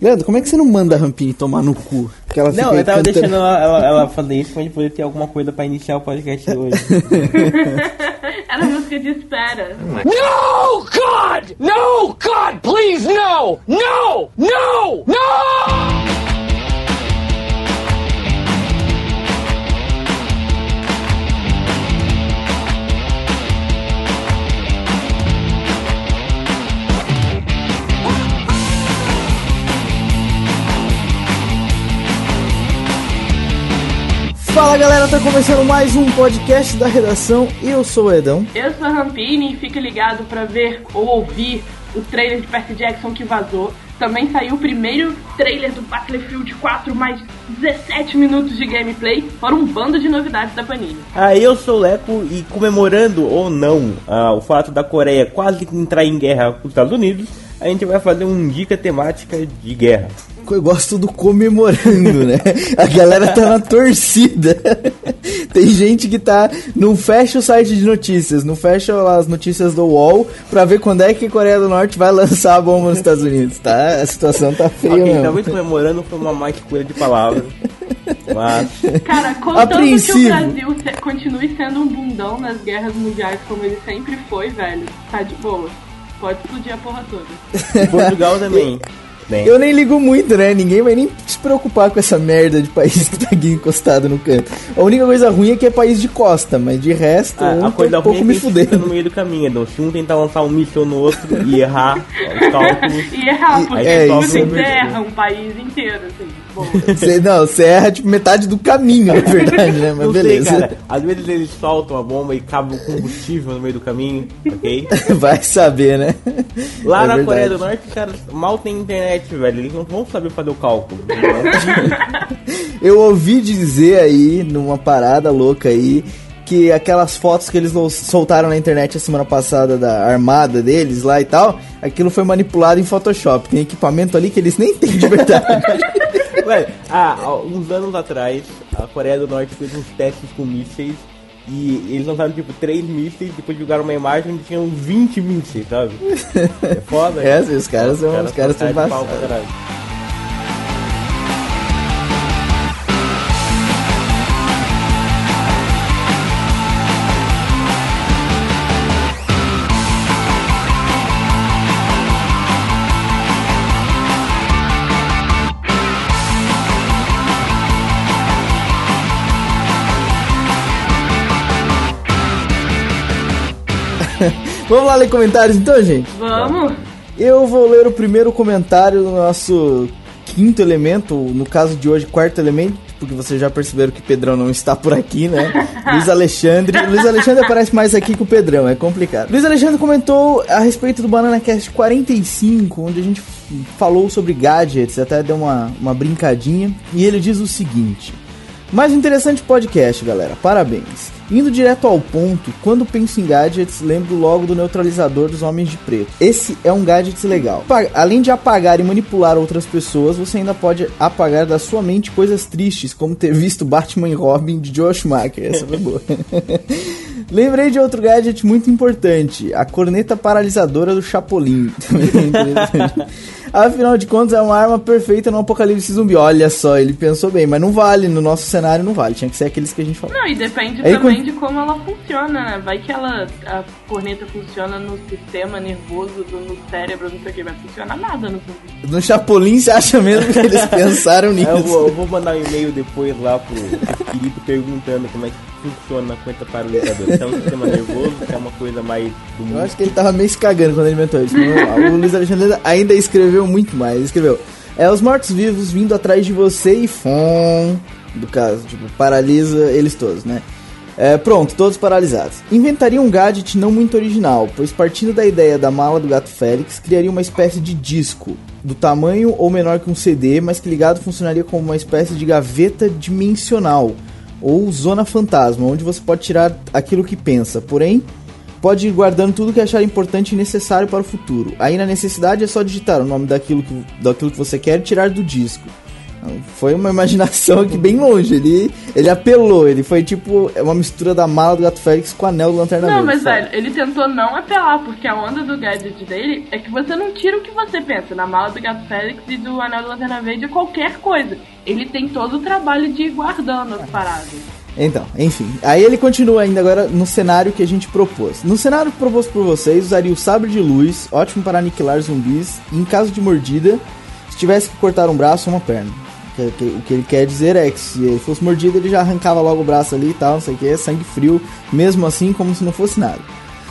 Leandro, como é que você não manda a Rampini tomar no cu? Que ela não, eu tava cantando... deixando ela, ela, ela, fazer isso pra gente poder ter alguma coisa pra iniciar o podcast hoje. Era música de espera. No, God! No, God, please, no! No! No! No! Fala galera, tá começando mais um podcast da redação e eu sou o Edão. Eu sou a Rampini e fique ligado para ver ou ouvir o trailer de Percy Jackson que vazou. Também saiu o primeiro trailer do Battlefield 4, mais 17 minutos de gameplay, fora um bando de novidades da Panini. Ah, eu sou o Leco e comemorando ou não ah, o fato da Coreia quase entrar em guerra com os Estados Unidos, a gente vai fazer um dica temática de guerra eu gosto do comemorando, né? A galera tá na torcida. Tem gente que tá. Não fecha o site de notícias, não fecha as notícias do UOL pra ver quando é que a Coreia do Norte vai lançar a bomba nos Estados Unidos, tá? A situação tá feia. Quem mesmo. tá muito comemorando foi uma má escolha de palavras. Mas... Cara, contanto que o Brasil continue sendo um bundão nas guerras mundiais como ele sempre foi, velho, tá de boa. Pode explodir a porra toda. Portugal também. Bem. Eu nem ligo muito, né? Ninguém vai nem se preocupar com essa merda de país que tá aqui encostado no canto. A única coisa ruim é que é país de costa, mas de resto, ah, um a coisa um pouco ruim é me fuder. no meio do caminho, então, se um tentar lançar um míssil no outro e errar os cálculos. E errar, porque é, você erra um país inteiro, assim. Você, não, você erra tipo metade do caminho, na verdade, né? Mas não beleza. Sei, cara. Às vezes eles soltam a bomba e cabe o combustível no meio do caminho, ok? Vai saber, né? Lá é na verdade. Coreia do Norte, cara, mal tem internet, velho. Eles não vão saber fazer o cálculo. Eu ouvi dizer aí, numa parada louca aí, que aquelas fotos que eles soltaram na internet a semana passada da armada deles lá e tal, aquilo foi manipulado em Photoshop. Tem equipamento ali que eles nem têm de verdade. Ué, ah, uns anos atrás, a Coreia do Norte fez uns testes com mísseis e eles lançaram tipo 3 mísseis, depois jogaram uma imagem e tinham 20 mísseis, sabe? É foda. é, assim, os caras são, os caras são bastante. Vamos lá ler comentários então, gente? Vamos! Eu vou ler o primeiro comentário do nosso quinto elemento, no caso de hoje, quarto elemento, porque vocês já perceberam que o Pedrão não está por aqui, né? Luiz Alexandre. Luiz Alexandre aparece mais aqui que o Pedrão, é complicado. Luiz Alexandre comentou a respeito do Banana Cast 45, onde a gente falou sobre gadgets, até deu uma, uma brincadinha. E ele diz o seguinte: Mais interessante podcast, galera. Parabéns. Indo direto ao ponto, quando penso em gadgets, lembro logo do neutralizador dos Homens de Preto. Esse é um gadget legal. Além de apagar e manipular outras pessoas, você ainda pode apagar da sua mente coisas tristes, como ter visto Batman e Robin de Joe Schumacher. Essa foi boa. Lembrei de outro gadget muito importante, a corneta paralisadora do Chapolin. Afinal de contas, é uma arma perfeita no apocalipse zumbi. Olha só, ele pensou bem, mas não vale, no nosso cenário não vale. Tinha que ser aqueles que a gente falou. Não, e depende Aí, também quando... de como ela funciona, né? Vai que ela, a corneta funciona no sistema nervoso, do, no cérebro, não sei o que, vai funcionar nada no zumbi. No Chapolin, você acha mesmo que eles pensaram nisso? eu, vou, eu vou mandar um e-mail depois lá pro querido perguntando como é que funciona a conta paralisadora. Se é um sistema nervoso, se é uma coisa mais do mundo. Eu acho que ele tava meio se cagando quando ele inventou isso. o Luiz Alexandre ainda escreveu muito mais. Ele escreveu: É os mortos-vivos vindo atrás de você e fom. Do caso, tipo, paralisa eles todos, né? É, pronto, todos paralisados. Inventaria um gadget não muito original, pois partindo da ideia da mala do gato Félix, criaria uma espécie de disco, do tamanho ou menor que um CD, mas que ligado funcionaria como uma espécie de gaveta dimensional, ou zona fantasma, onde você pode tirar aquilo que pensa. Porém, pode ir guardando tudo que achar importante e necessário para o futuro. Aí na necessidade é só digitar o nome daquilo que, daquilo que você quer tirar do disco. Foi uma imaginação aqui bem longe. Ele, ele apelou, ele foi tipo uma mistura da mala do Gato Félix com o anel do Lanterna Não, Verde. mas sabe? velho, ele tentou não apelar, porque a onda do gadget dele é que você não tira o que você pensa. Na mala do Gato Félix e do Anel do Lanterna Verde é qualquer coisa. Ele tem todo o trabalho de ir guardando as paradas. Então, enfim. Aí ele continua ainda agora no cenário que a gente propôs. No cenário proposto por vocês, usaria o sabre de luz, ótimo para aniquilar zumbis, e em caso de mordida, se tivesse que cortar um braço ou uma perna. Que- que- o que ele quer dizer é que se ele fosse mordido, ele já arrancava logo o braço ali e tal, não sei o que, sangue frio, mesmo assim, como se não fosse nada.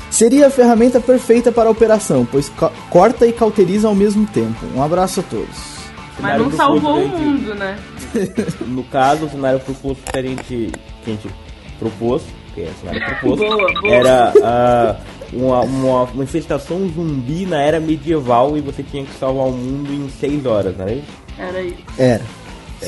Seria a ferramenta perfeita para a operação, pois co- corta e cauteriza ao mesmo tempo. Um abraço a todos. Mas não salvou o mundo, né? No caso, o cenário proposto que a gente, que a gente propôs, que é o cenário proposto, Boa, boa. era ah, uma, uma, uma infestação zumbi na era medieval e você tinha que salvar o mundo em 6 horas, não é isso? Era isso. Era.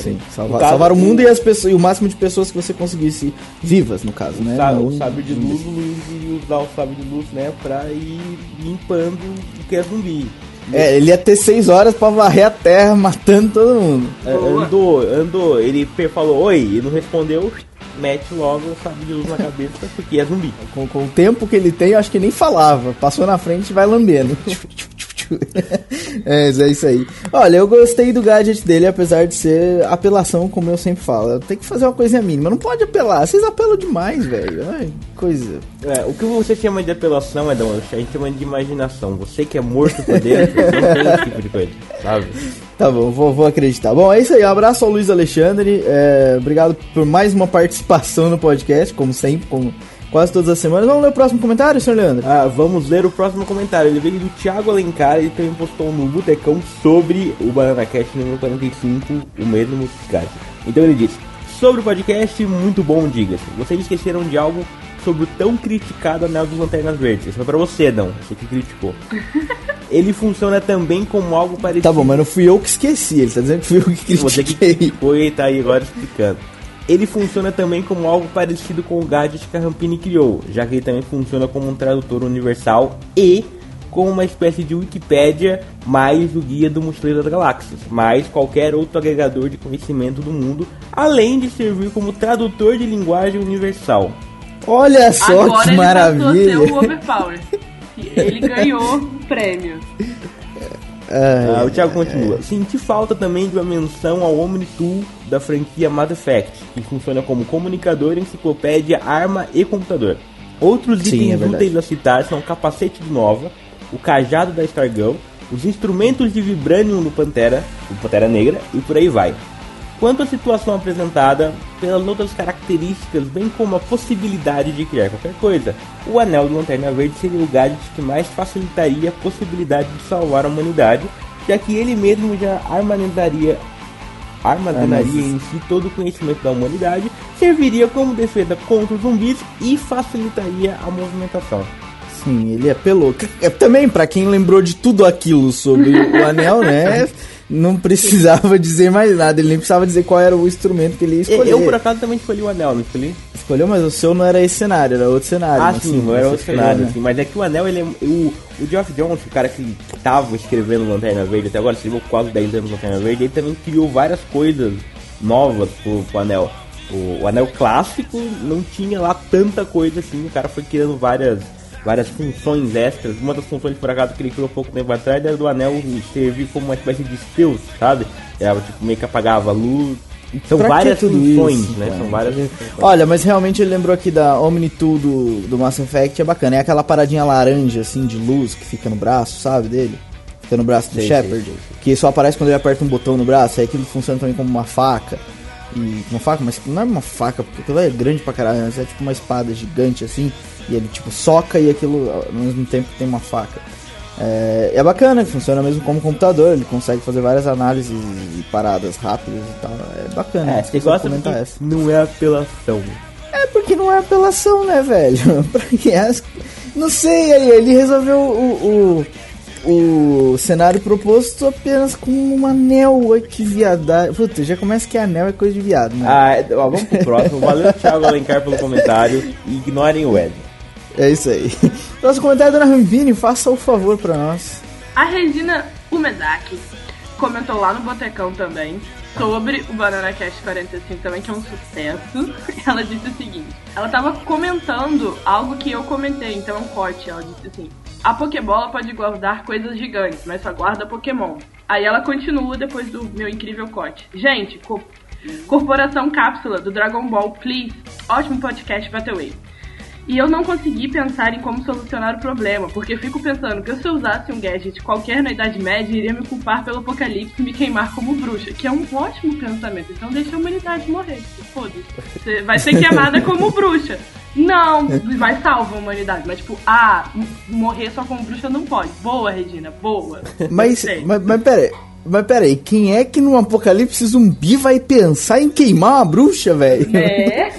Sim, salvar, caso, salvar o mundo e, as pessoas, e o máximo de pessoas que você conseguisse vivas, no caso, né? Sa- Não- o sabre de luz, o Luiz iria usar o sabre de luz, né, pra ir limpando o que é zumbi. É, ele ia ter seis horas pra varrer a terra, matando todo mundo. É, andou, andou, ele falou oi, e não respondeu, mete logo o sabre de luz na cabeça, porque é zumbi. Com, com o tempo que ele tem, eu acho que nem falava. Passou na frente e vai lambendo. é, é isso aí. Olha, eu gostei do gadget dele, apesar de ser apelação, como eu sempre falo. Tem que fazer uma coisinha mínima. Não pode apelar. Vocês apelam demais, velho. Coisa. É, o que você chama de apelação, Edão, a gente chama de imaginação. Você que é morto por dentro, não tem esse tipo de coisa, sabe? Tá bom, vou, vou acreditar. Bom, é isso aí. Um abraço ao Luiz Alexandre. é, obrigado por mais uma participação no podcast, como sempre, como quase todas as semanas. Vamos ler o próximo comentário, senhor Leandro? Ah, vamos ler o próximo comentário. Ele veio do Thiago Alencar, ele também postou no Botecão sobre o Banana Cast número 45, o mesmo podcast. Então ele disse: Sobre o podcast, muito bom, diga-se. Vocês esqueceram de algo sobre o tão criticado Anel dos Lanternas Verdes. Isso foi pra você, Dão, você que criticou. Ele funciona também como algo parecido. Tá bom, mas não fui eu que esqueci. Ele tá dizendo que fui eu que Você que critiquei. criticou e tá aí agora explicando. Ele funciona também como algo parecido com o gadget que a Rampini criou, já que ele também funciona como um tradutor universal e como uma espécie de Wikipédia mais o guia do Mochileiro das Galáxias, mais qualquer outro agregador de conhecimento do mundo, além de servir como tradutor de linguagem universal. Olha só Agora que ele maravilha. ser o Overpower. Ele ganhou o prêmio. Ah, o Thiago continua. Senti falta também de uma menção ao Omnitool da franquia Mass Effect, que funciona como comunicador, enciclopédia, arma e computador. Outros Sim, é itens verdade. úteis a citar são o capacete de Nova, o cajado da Stargirl, os instrumentos de Vibranium do Pantera, do Pantera Negra e por aí vai. Quanto à situação apresentada, pelas outras características, bem como a possibilidade de criar qualquer coisa, o Anel do Lanterna Verde seria o gadget que mais facilitaria a possibilidade de salvar a humanidade, já que ele mesmo já armazenaria, armazenaria em si todo o conhecimento da humanidade, serviria como defesa contra os zumbis e facilitaria a movimentação. Sim, ele apelou. É, Também, pra quem lembrou de tudo aquilo sobre o anel, né? Não precisava dizer mais nada. Ele nem precisava dizer qual era o instrumento que ele ia escolher. Eu, por acaso, também escolhi o Anel, não escolhi? Escolheu, mas o seu não era esse cenário, era outro cenário. Ah, sim, não era outro cenário, né? assim, mas é que o Anel, ele é. O, o Geoff Jones, o cara que tava escrevendo Lanterna Verde até agora, escreveu quase 10 anos Lanterna Verde, ele também criou várias coisas novas pro, pro Anel. O, o Anel clássico não tinha lá tanta coisa assim, o cara foi criando várias, várias funções extras. Uma das funções, por acaso, que ele criou pouco tempo atrás era do Anel servir como uma espécie de stealth, sabe? Era tipo meio que apagava a luz. São Pra várias funções, isso, né? cara? São várias Olha, mas realmente ele lembrou aqui da Omnitool do, do Mass Effect, é bacana. É aquela paradinha laranja, assim, de luz que fica no braço, sabe, dele? Fica no braço do Sei, Shepard. sei, sei. Que só aparece quando ele aperta um botão no braço, aí aquilo funciona também como uma faca. E uma faca, mas não é uma faca, porque aquilo é grande pra caralho, mas é tipo uma espada gigante, assim. E ele, tipo, soca e aquilo, ao mesmo tempo, tem uma faca. É, é bacana, funciona mesmo como computador, ele consegue fazer várias análises e paradas rápidas e tal. É bacana. É, você gosta comentar essa. não é apelação. É porque não é apelação, né, velho? Não sei, aí ele resolveu o, o, o cenário proposto apenas com um anel. Ai, que viadagem. Puta, já começa que anel é coisa de viado, né? Ah, é- ó, vamos pro próximo. Valeu, Thiago Alencar, pelo comentário. E ignorem o Ed. É isso aí. Nosso comentário, dona Rambini, faça o favor pra nós. A Regina Umedaki comentou lá no Botecão também sobre o Banana Cast 45 também, que é um sucesso. Ela disse o seguinte: ela tava comentando algo que eu comentei, então é um corte. Ela disse assim: a Pokébola pode guardar coisas gigantes, mas só guarda Pokémon. Aí ela continua depois do meu incrível corte. Gente, co Corporação Cápsula do Dragon Ball, please. Ótimo podcast Battleway. E eu não consegui pensar em como solucionar o problema, porque fico pensando que se eu usasse um gadget qualquer na Idade Média, iria me culpar pelo apocalipse e me queimar como bruxa, que é um ótimo pensamento. Então deixa a humanidade morrer. Foda-se. Você vai ser queimada como bruxa. Não, vai salvar a humanidade. Mas, tipo, ah, morrer só como bruxa não pode. Boa, Regina, boa. Mas, mas, mas pera. Mas pera aí, quem é que num apocalipse zumbi vai pensar em queimar uma bruxa, velho? É.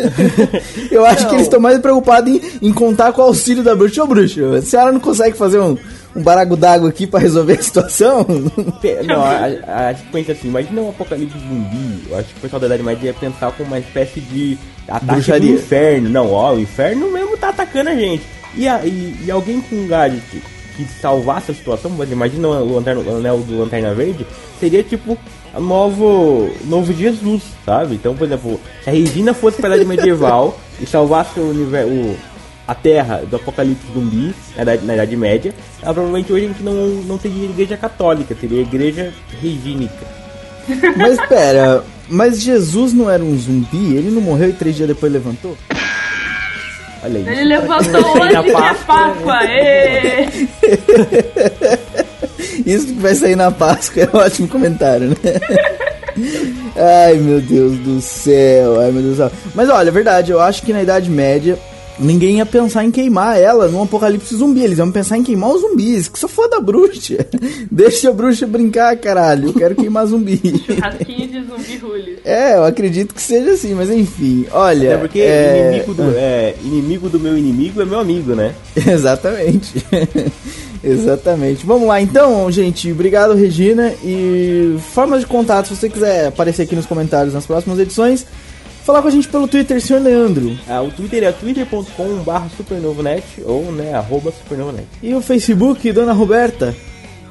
Eu acho não. que eles estão mais preocupados em, em, contar com o auxílio da bruxa. Ô, bruxa, a senhora não consegue fazer um, um barago d'água aqui para resolver a situação? Não, a, a, gente pensa assim, imagina um apocalipse zumbi. Eu acho que o pessoal da Idade Média ia pensar como uma espécie de ataque Bruxaria. do inferno. Não, ó, o inferno mesmo tá atacando a gente. E, a, e, e alguém com um gadget que salvasse a situação, mas imagina o, o anel do Lanterna Verde, seria tipo novo, novo Jesus, sabe? Então, por exemplo, se a Regina fosse para a Idade Medieval e salvasse o, universo, a Terra do Apocalipse Zumbi na Idade, na Idade Média, ela, provavelmente hoje a gente não, não teria igreja católica, teria igreja regínica. Mas espera, mas Jesus não era um zumbi? Ele não morreu e três dias depois levantou? Olha aí. Ele levantou hoje que é Páscoa. Isso que vai sair na Páscoa é um ótimo comentário, né? Ai meu Deus do céu, ai meu Deus do céu. Mas olha, é verdade, eu acho que na Idade Média ninguém ia pensar em queimar ela num apocalipse zumbi. Eles iam pensar em queimar os zumbis. Que só for da bruxa. Deixa a bruxa brincar, caralho. Eu quero queimar zumbi. Churrasquinho de zumbi rule. É, eu acredito que seja assim, mas enfim. Olha. É porque é... Inimigo, do, é, inimigo do meu inimigo é meu amigo, né? Exatamente. Exatamente. Vamos lá então, gente. Obrigado, Regina. E formas de contato, se você quiser aparecer aqui nos comentários nas próximas edições falar com a gente pelo Twitter, senhor Leandro. Ah, o Twitter é twitter.com.br supernovonet ou né, arroba supernovonet. E o Facebook, dona Roberta?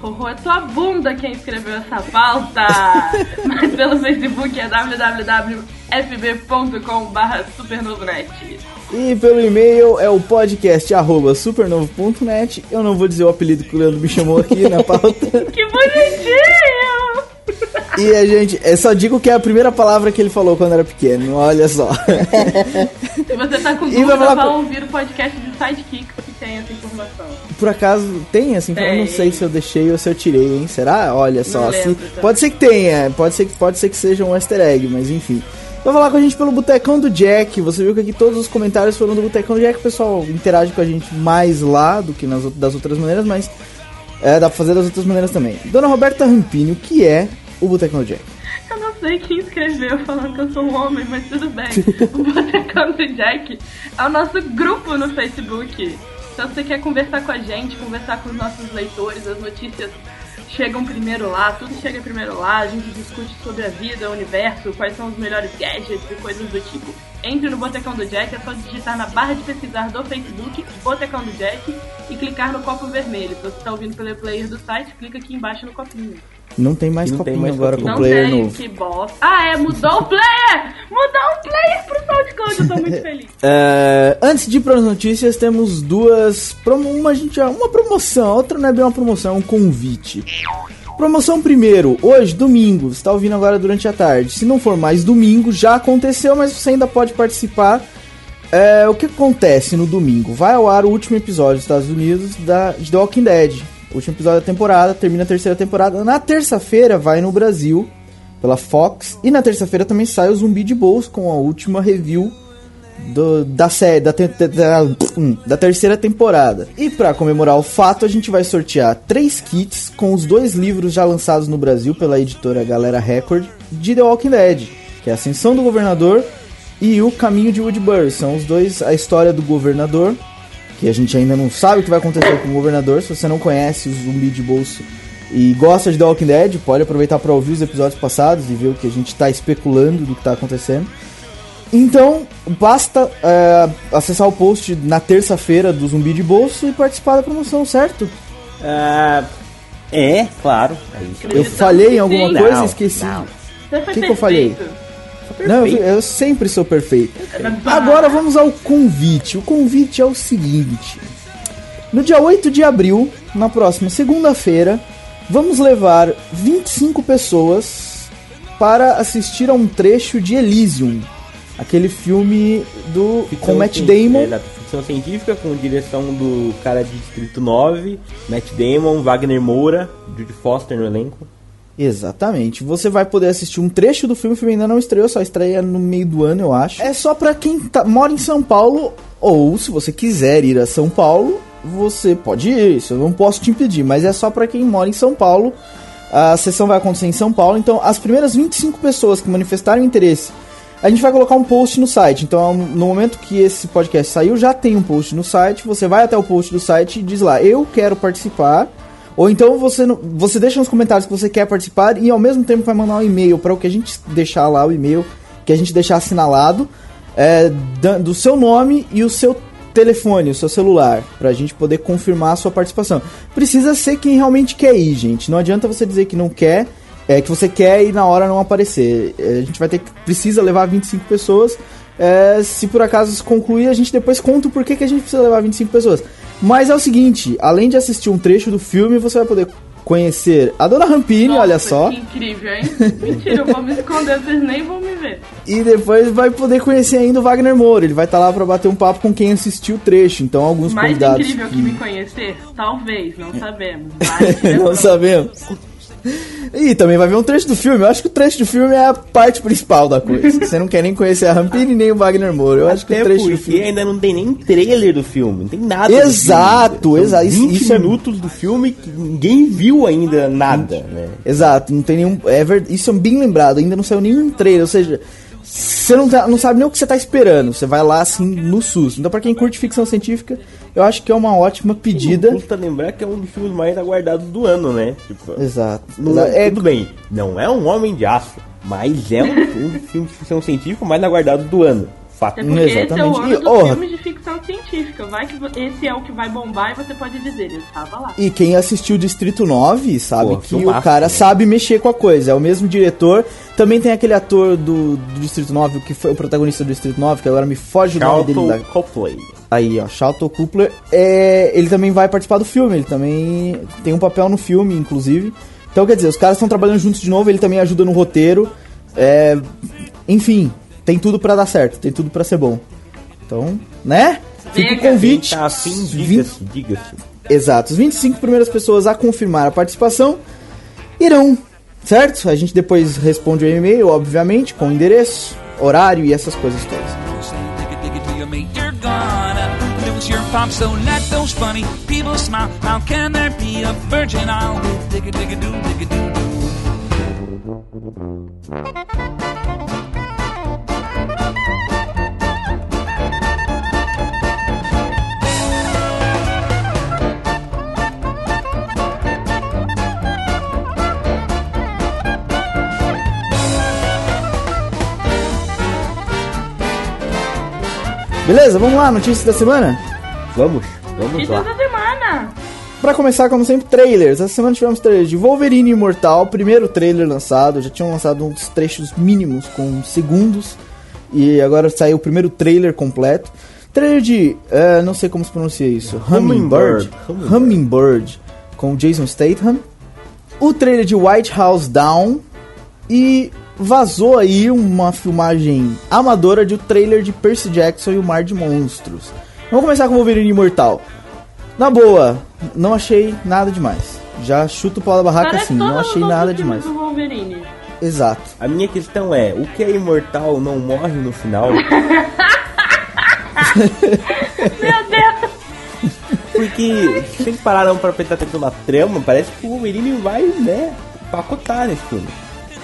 Rorô, é tua bunda quem escreveu essa pauta. Mas pelo Facebook é www.fb.com.br supernovonet. E pelo e-mail é o podcast arroba supernovo.net. Eu não vou dizer o apelido que o Leandro me chamou aqui na pauta. que bonitinho! E a gente, eu só digo que é a primeira palavra que ele falou quando era pequeno, olha só. Se você tá com dúvida, vai com... ouvir o podcast de Sidekicks que tem essa informação. Por acaso tem essa informação? Eu não sei se eu deixei ou se eu tirei, hein? Será? Olha só. Se... Pode ser que tenha, pode ser, pode ser que seja um easter egg, mas enfim. Vai falar com a gente pelo Botecão do Jack. Você viu que aqui todos os comentários foram do Botecão do Jack. O pessoal interage com a gente mais lá do que nas das outras maneiras, mas é, dá pra fazer das outras maneiras também. Dona Roberta Rampini, o que é o Botecão do Jack? Eu não sei quem escreveu falando que eu sou um homem, mas tudo bem. o Botecão do Jack é o nosso grupo no Facebook. Então se você quer conversar com a gente, conversar com os nossos leitores, as notícias chegam primeiro lá, tudo chega primeiro lá, a gente discute sobre a vida, o universo, quais são os melhores gadgets e coisas do tipo. Entre no Botecão do Jack, é só digitar na barra de pesquisar do Facebook, Botecão do Jack, e clicar no copo vermelho. Se você está ouvindo pelo player do site, clica aqui embaixo no copinho. Não tem mais não copinho tem mais agora copinho. com o player tem, novo. Que bosta. Ah, é, mudou o player! Mudou o player pro SoundCloud, eu tô muito feliz. É, antes de ir para as notícias, temos duas. Uma, gente, uma promoção, outra não é bem uma promoção, é um convite. Promoção primeiro, hoje, domingo, você está ouvindo agora durante a tarde. Se não for mais domingo, já aconteceu, mas você ainda pode participar. É, o que acontece no domingo? Vai ao ar o último episódio dos Estados Unidos da, de The Walking Dead. Último episódio da temporada, termina a terceira temporada. Na terça-feira vai no Brasil, pela Fox. E na terça-feira também sai o Zumbi de Bolso com a última review do, da série, da, da, hum, da, terceira temporada. E para comemorar o fato, a gente vai sortear três kits com os dois livros já lançados no Brasil pela editora Galera Record de The Walking Dead, que é Ascensão do Governador e O Caminho de Woodbury. São os dois a história do governador, que a gente ainda não sabe o que vai acontecer com o governador. Se você não conhece o zumbi de bolso e gosta de The Walking Dead, pode aproveitar para ouvir os episódios passados e ver o que a gente está especulando do que está acontecendo. Então, basta é, acessar o post na terça-feira do Zumbi de Bolso e participar da promoção, certo? Ah, é, claro. É. Eu falhei em alguma coisa e esqueci. foi que que eu falei? perfeito. Não, eu, eu sempre sou perfeito. Agora vamos ao convite. O convite é o seguinte: no dia 8 de abril, na próxima segunda-feira, vamos levar 25 pessoas para assistir a um trecho de Elysium, aquele filme do com Matt Damon. É, exato, ficção científica com direção do cara de Distrito 9, Matt Damon, Wagner Moura, Judy Foster no elenco. Exatamente. Você vai poder assistir um trecho do filme. O filme ainda não estreou, só estreia no meio do ano, eu acho. É só pra quem tá- mora em São Paulo, ou se você quiser ir a São Paulo, você pode ir. Isso eu não posso te impedir, mas é só pra quem mora em São Paulo. A sessão vai acontecer em São Paulo, então as primeiras 25 pessoas que manifestaram interesse, a gente vai colocar um post no site. Então, no momento que esse podcast saiu, já tem um post no site. Você vai até o post do site e diz lá: Eu quero participar. Ou então você, você deixa nos comentários que você quer participar e ao mesmo tempo vai mandar um e-mail para o que a gente deixar lá, o e-mail que a gente deixar assinalado, é, do seu nome e o seu telefone, o seu celular, pra gente poder confirmar a sua participação. Precisa ser quem realmente quer ir, gente. Não adianta você dizer que não quer, é, que você quer e na hora não aparecer. É, a gente vai ter que precisa levar 25 pessoas. É, se por acaso se concluir, a gente depois conta o porquê que a gente precisa levar 25 pessoas. Mas é o seguinte, além de assistir um trecho do filme, você vai poder conhecer a Dona Rampini, Nossa, olha só. Que incrível, hein? Mentira, eu vou me esconder, vocês nem vão me ver. E depois vai poder conhecer ainda o Wagner Moura. Ele vai estar lá pra bater um papo com quem assistiu o trecho. Então, alguns Mais convidados. incrível que me conhecer? Talvez, não sabemos. Que não sabemos. E também vai ver um trecho do filme. Eu acho que o trecho do filme é a parte principal da coisa. Você não quer nem conhecer a Rampini nem o Wagner Moura. Eu acho que Até o trecho do filme. ainda não tem nem trailer do filme, não tem nada. Exato, exato. Isso- 20 isso é- minutos do filme que ninguém viu ainda nada, né? Exato, não tem nenhum. É ver- Isso é bem lembrado, ainda não saiu nenhum trailer, ou seja, você não, tá- não sabe nem o que você tá esperando. Você vai lá assim no susto. Então, pra quem curte ficção científica, eu acho que é uma ótima pedida. Custa lembrar que é um dos filmes mais aguardados do ano, né? Tipo, Exato. não, Exato. É, Tudo bem, não é um Homem de Aço, mas é um, um dos filmes de ficção científica mais aguardado do ano. Fato. É porque esse é o Exatamente. ano E, dos orra. filmes de ficção científica. Vai que esse é o que vai bombar e você pode dizer, ele estava lá. E quem assistiu Distrito 9 sabe Pô, que o cara né? sabe mexer com a coisa. É o mesmo diretor. Também tem aquele ator do, do Distrito 9, que foi o protagonista do Distrito 9, que agora me foge o nome dele. Da... Copley. Aí, ó, Charlton Coupler. É, ele também vai participar do filme. Ele também tem um papel no filme, inclusive. Então, quer dizer, os caras estão trabalhando juntos de novo. Ele também ajuda no roteiro. É, enfim, tem tudo pra dar certo. Tem tudo pra ser bom. Então, né? Fica o convite. Tá assim, diga-se, diga-se. Exato. As 25 primeiras pessoas a confirmar a participação irão, certo? A gente depois responde o e-mail, obviamente, com endereço, horário e essas coisas todas. Lose your pop, so let those funny people smile. How can there be a virgin isle with dig it, dig it, do, Beleza, vamos lá, notícias da semana? Vamos, vamos Título lá. da semana! Pra começar, como sempre, trailers. Essa semana tivemos trailers de Wolverine Imortal, primeiro trailer lançado. Já tinham lançado uns trechos mínimos com segundos. E agora saiu o primeiro trailer completo. Trailer de. eh, não sei como se pronuncia isso. Hummingbird. Hummingbird. Hummingbird. Com Jason Statham. O trailer de White House Down. E vazou aí uma filmagem amadora de o trailer de Percy Jackson e o Mar de Monstros. Vamos começar com Wolverine Imortal. Na boa, não achei nada demais. Já chuto o pau da barraca Parece assim, não achei nada demais. do Wolverine. Exato. A minha questão é, o que é imortal não morre no final? Meu Deus! Porque se vocês pararam pra prestar atenção na trama, parece que o Wolverine vai, né, pacotar nesse filme.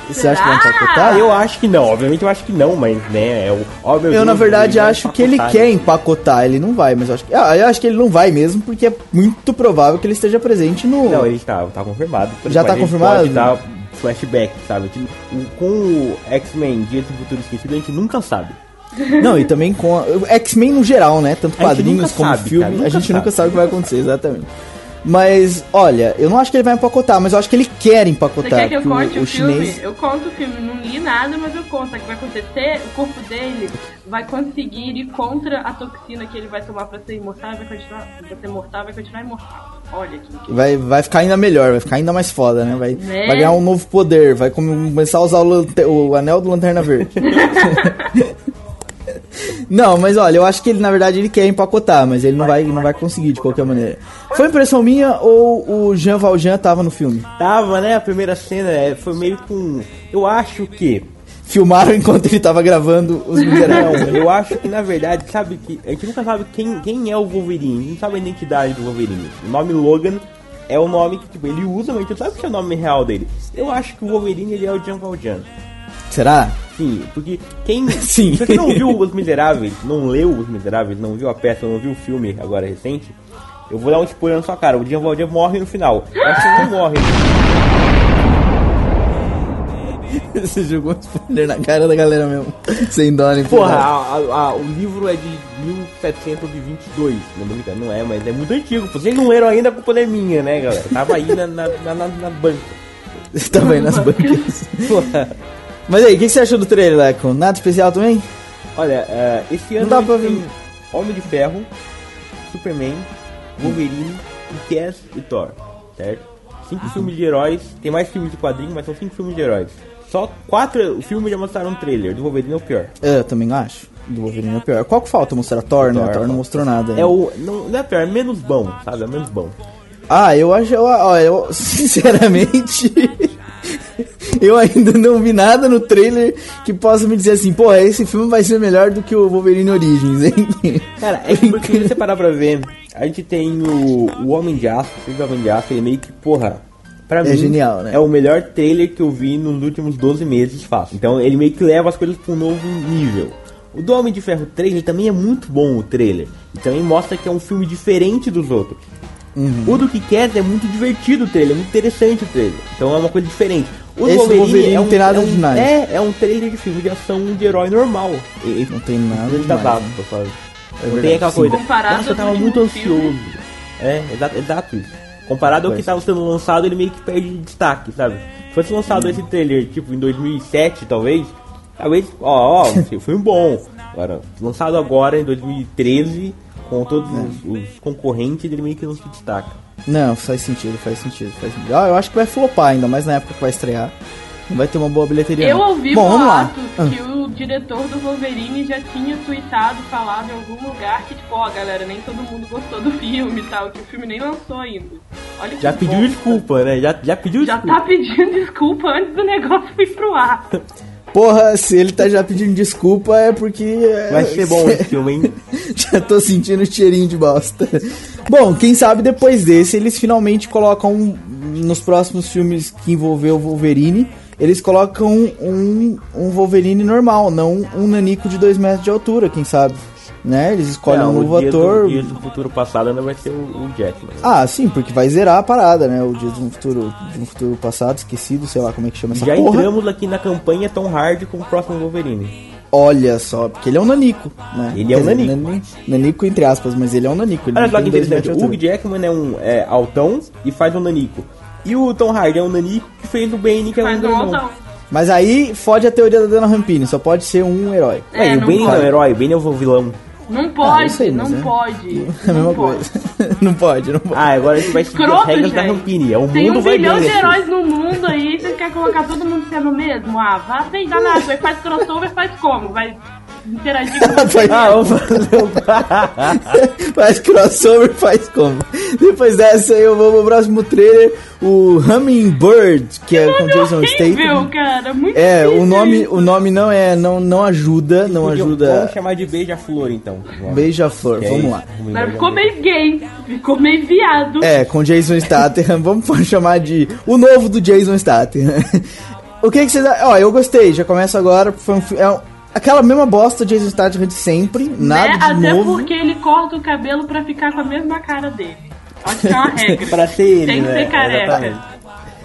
Você acha que vai empacotar? Eu acho que não, obviamente eu acho que não, mas, né, é o... ó, meu Eu, Deus, na verdade, acho que ele quer empacotar, ele não vai, mas eu acho que. Ah, eu acho que ele não vai mesmo, porque é muito provável que ele esteja presente no. Não, ele tá, tá confirmado. Já tá confirmado? Pode dar flashback, sabe? Com o X-Men Dias do Futuro Esquecido, a gente nunca sabe. Não, e também com. a- X-Men no geral, né? Tanto quadrinhos como sabe, filme, cara, a gente nunca sabe o que vai acontecer, exatamente. Mas, olha, eu não acho que ele vai empacotar, mas eu acho que ele quer Você empacotar. quer que eu conte o, o, o filme? chinês. Eu conto o filme. Não li nada, mas eu conto. O que vai acontecer? O corpo dele vai conseguir ir contra a toxina que ele vai tomar pra ser imortal e vai continuar. Pra ser mortal, vai continuar imortal. Olha aqui. Vai, vai ficar ainda melhor, vai ficar ainda mais foda, né? Vai, Né? vai ganhar um novo poder, vai começar a usar o, o anel do Lanterna Verde. não, mas olha, eu acho que ele, na verdade, ele quer empacotar, mas ele não vai, não vai conseguir de qualquer maneira. Foi impressão minha ou o Jean Valjean tava no filme? Tava, né? A primeira cena é, foi meio com. Eu acho que. Filmaram enquanto ele tava gravando os miseráveis. eu acho que na verdade, sabe que. A gente nunca sabe quem, quem é o Wolverine, a gente não sabe a identidade do Wolverine. O nome Logan é o nome que tipo, ele usa, mas a gente não sabe se é o nome real dele. Eu acho que o Wolverine ele é o Jean Valjean. Será? Sim, porque quem. Sim. Se você não viu Os Miseráveis, não leu Os Miseráveis, não viu a peça, não viu o filme agora recente, eu vou dar um spoiler na sua cara. O Jean Valjean morre no final. Eu acho que ele não morre. Você jogou um spoiler na cara da galera mesmo. Sem dó nem Porra, a- a- a- o livro é de 1722. Não, não, não é, mas é muito antigo. Vocês não leram ainda, a culpa não é minha, né, galera? Tava aí na, na, na, na, na banca. Tá bem nas bancas. Porra. Mas aí, o que, que você achou do trailer, Leco? Nada especial também? Olha, eh, esse ano dá a gente pra ver. Homem de Ferro, Superman, Wolverine, e Cass e Thor, certo? Cinco filmes de heróis, tem mais filmes de quadrinhos, mas são cinco filmes de heróis. Só quatro filmes já mostraram um trailer, do Wolverine é o pior. É, Eu também acho. Do Wolverine é o pior. Qual que falta mostrar? Thor, né? Thor, Thor não Thor. mostrou nada. né? É o. Não, não é pior, é menos bom, sabe? É menos bom. Ah, eu acho. Eu, ó, eu, sinceramente. Eu ainda não vi nada no trailer que possa me dizer assim, pô, esse filme vai ser melhor do que o Wolverine Origins, hein? Cara, é que porque se você parar pra ver, a gente tem o, o Homem de Aço, o Homem de Aço, ele meio que, porra, pra É mim, genial, né? é o melhor trailer que eu vi nos últimos 12 meses fácil. Então ele meio que leva as coisas pra um novo nível. O do Homem de Ferro 3 ele também é muito bom o trailer. E também mostra que é um filme diferente dos outros. Uhum. O do que quer é muito divertido o trailer, é muito interessante o trailer. Então é uma coisa diferente. O Esse do Wolverine é não tem nada é um, demais. É, é um trailer de filme de ação de herói normal. E- Não tem nada ele tá dado, né? falar. É não verdade, tem aquela sim. coisa. Comparado Nossa, eu tava muito ansioso. É, exato, exato isso. Comparado ao que tava sendo lançado, ele meio que perde destaque, sabe? Se fosse lançado esse trailer, tipo, em 2007, talvez, talvez, ó, ó, um filme bom. Agora, lançado agora, em 2013, com todos É. os, os concorrentes, ele meio que não se destaca. Não, faz sentido, faz sentido, faz sentido. Ah, eu acho que vai flopar ainda, mais na época que vai estrear. Não vai ter uma boa bilheteria. Eu não. ouvi Bom, vamos lá. Ah. que o diretor do Wolverine já tinha tweetado, falado em algum lugar que, tipo, ó, galera, nem todo mundo gostou do filme e tal, que o filme nem lançou ainda. Olha que Já pediu bosta. desculpa, né? Já, já pediu Já desculpa. tá pedindo desculpa antes do negócio ir pro ar. Porra, se ele tá já pedindo desculpa é porque. é, Vai ser bom esse filme, hein? Já tô sentindo o cheirinho de bosta. Bom, quem sabe depois desse eles finalmente colocam um- nos próximos filmes que envolveu o Wolverine, eles colocam um, um Wolverine normal, não um nanico de 2 metros de altura, quem sabe. Né? Eles escolhem Não, um novo o dia ator. Do, dia do futuro passado ainda vai ser o, o Jackman. Ah, sim, porque vai zerar a parada, né? O dia de um futuro, de um futuro passado, esquecido, sei lá como é que chama essa Já porra. entramos aqui na campanha Tom Hardy com o próximo Wolverine. Olha só, porque ele é um nanico, né? Ele é um nanico. nani- Nanico entre aspas, mas ele é um nanico. Ele Olha só que interessante, o Hugh. Jackman é um é, altão e faz um nanico. E o Tom Hardy é um nanico que fez o Bane, que é um Mas grandão. Mas aí fode a teoria da Dana Rampini, só pode ser um herói. É, e o não Bane não é o herói, o Bane é o vilão. Não pode, isso aí, mas não é- pode. É a não mesma pode. coisa. não pode, não pode. Ah, agora a gente vai seguir as regras da gente. Rampini. É o Tem mundo um vai bilhão de heróis no mundo aí, você quer colocar todo mundo sendo o mesmo? Ah, vá fez danado, aí faz crossover, faz como? Vai interagir com você? Ah, vamos fazer um... faz crossover, faz como? Depois dessa aí eu vou pro próximo trailer, o Hummingbird, que é com Jason horrível, Statham. cara, muito É, o nome, isso. o nome não é, não, não ajuda, não Vamos ajuda. chamar de beija-flor, então. Beija-flor, é vamos lá. Mas ficou meio gay, ficou meio viado. É, com Jason Statham, vamos chamar de o novo do Jason Statham. o que que vocês... Ó, eu gostei, já começa agora, foi um é um- aquela mesma bosta Jason Statham de sempre, nada né? de Até novo. porque ele corta o cabelo pra ficar com a mesma cara dele. Acho que é uma regra. Pra ser ele, Tem que né? ser careca. Exatamente.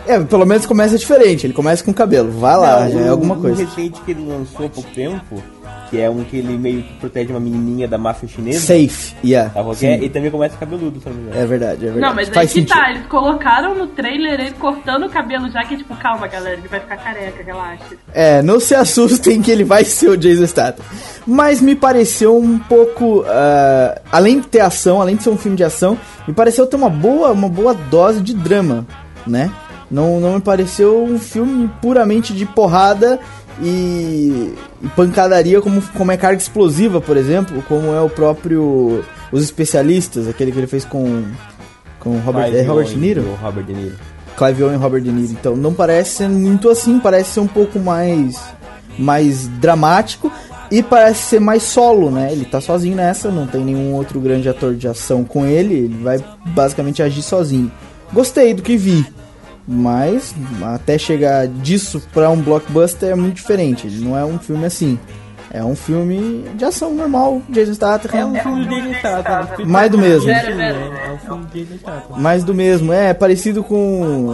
É, pelo menos começa diferente, ele começa com cabelo, vai lá, Não, já é o- alguma o coisa. recente que ele lançou há pouco tempo, que é um que ele meio que protege uma menininha da máfia chinesa. Safe, yeah. Tá, e também começa cabeludo, se eu não me engano. É verdade, é verdade. Não, mas aí Faz que sentido. tá, eles colocaram no trailer ele cortando o cabelo já, que tipo, calma galera, ele vai ficar careca, relaxa. É, não se assustem que ele vai ser o Jason Statham. Mas me pareceu um pouco, ah, além de ter ação, além de ser um filme de ação, me pareceu ter uma boa, uma boa dose de drama, né? Não, não me pareceu um filme puramente de porrada e, e pancadaria como, como é carga explosiva, por exemplo, como é o próprio Os Especialistas, aquele que ele fez com com Robert, é Robert De Niro? Robert De Niro. Clive Owen e Robert De Niro. Então não parece ser muito assim, parece ser um pouco mais mais dramático e parece ser mais solo, né? Ele tá sozinho nessa, não tem nenhum outro grande ator de ação com ele, ele vai basicamente agir sozinho. Gostei do que vi, mas até chegar disso pra um blockbuster é muito diferente. Ele não é um filme assim. É um filme de ação normal, Jason Statham. É um filme do Jason Statham. Mais do mesmo. É um filme do Jason Statham. Mais do mesmo, é parecido com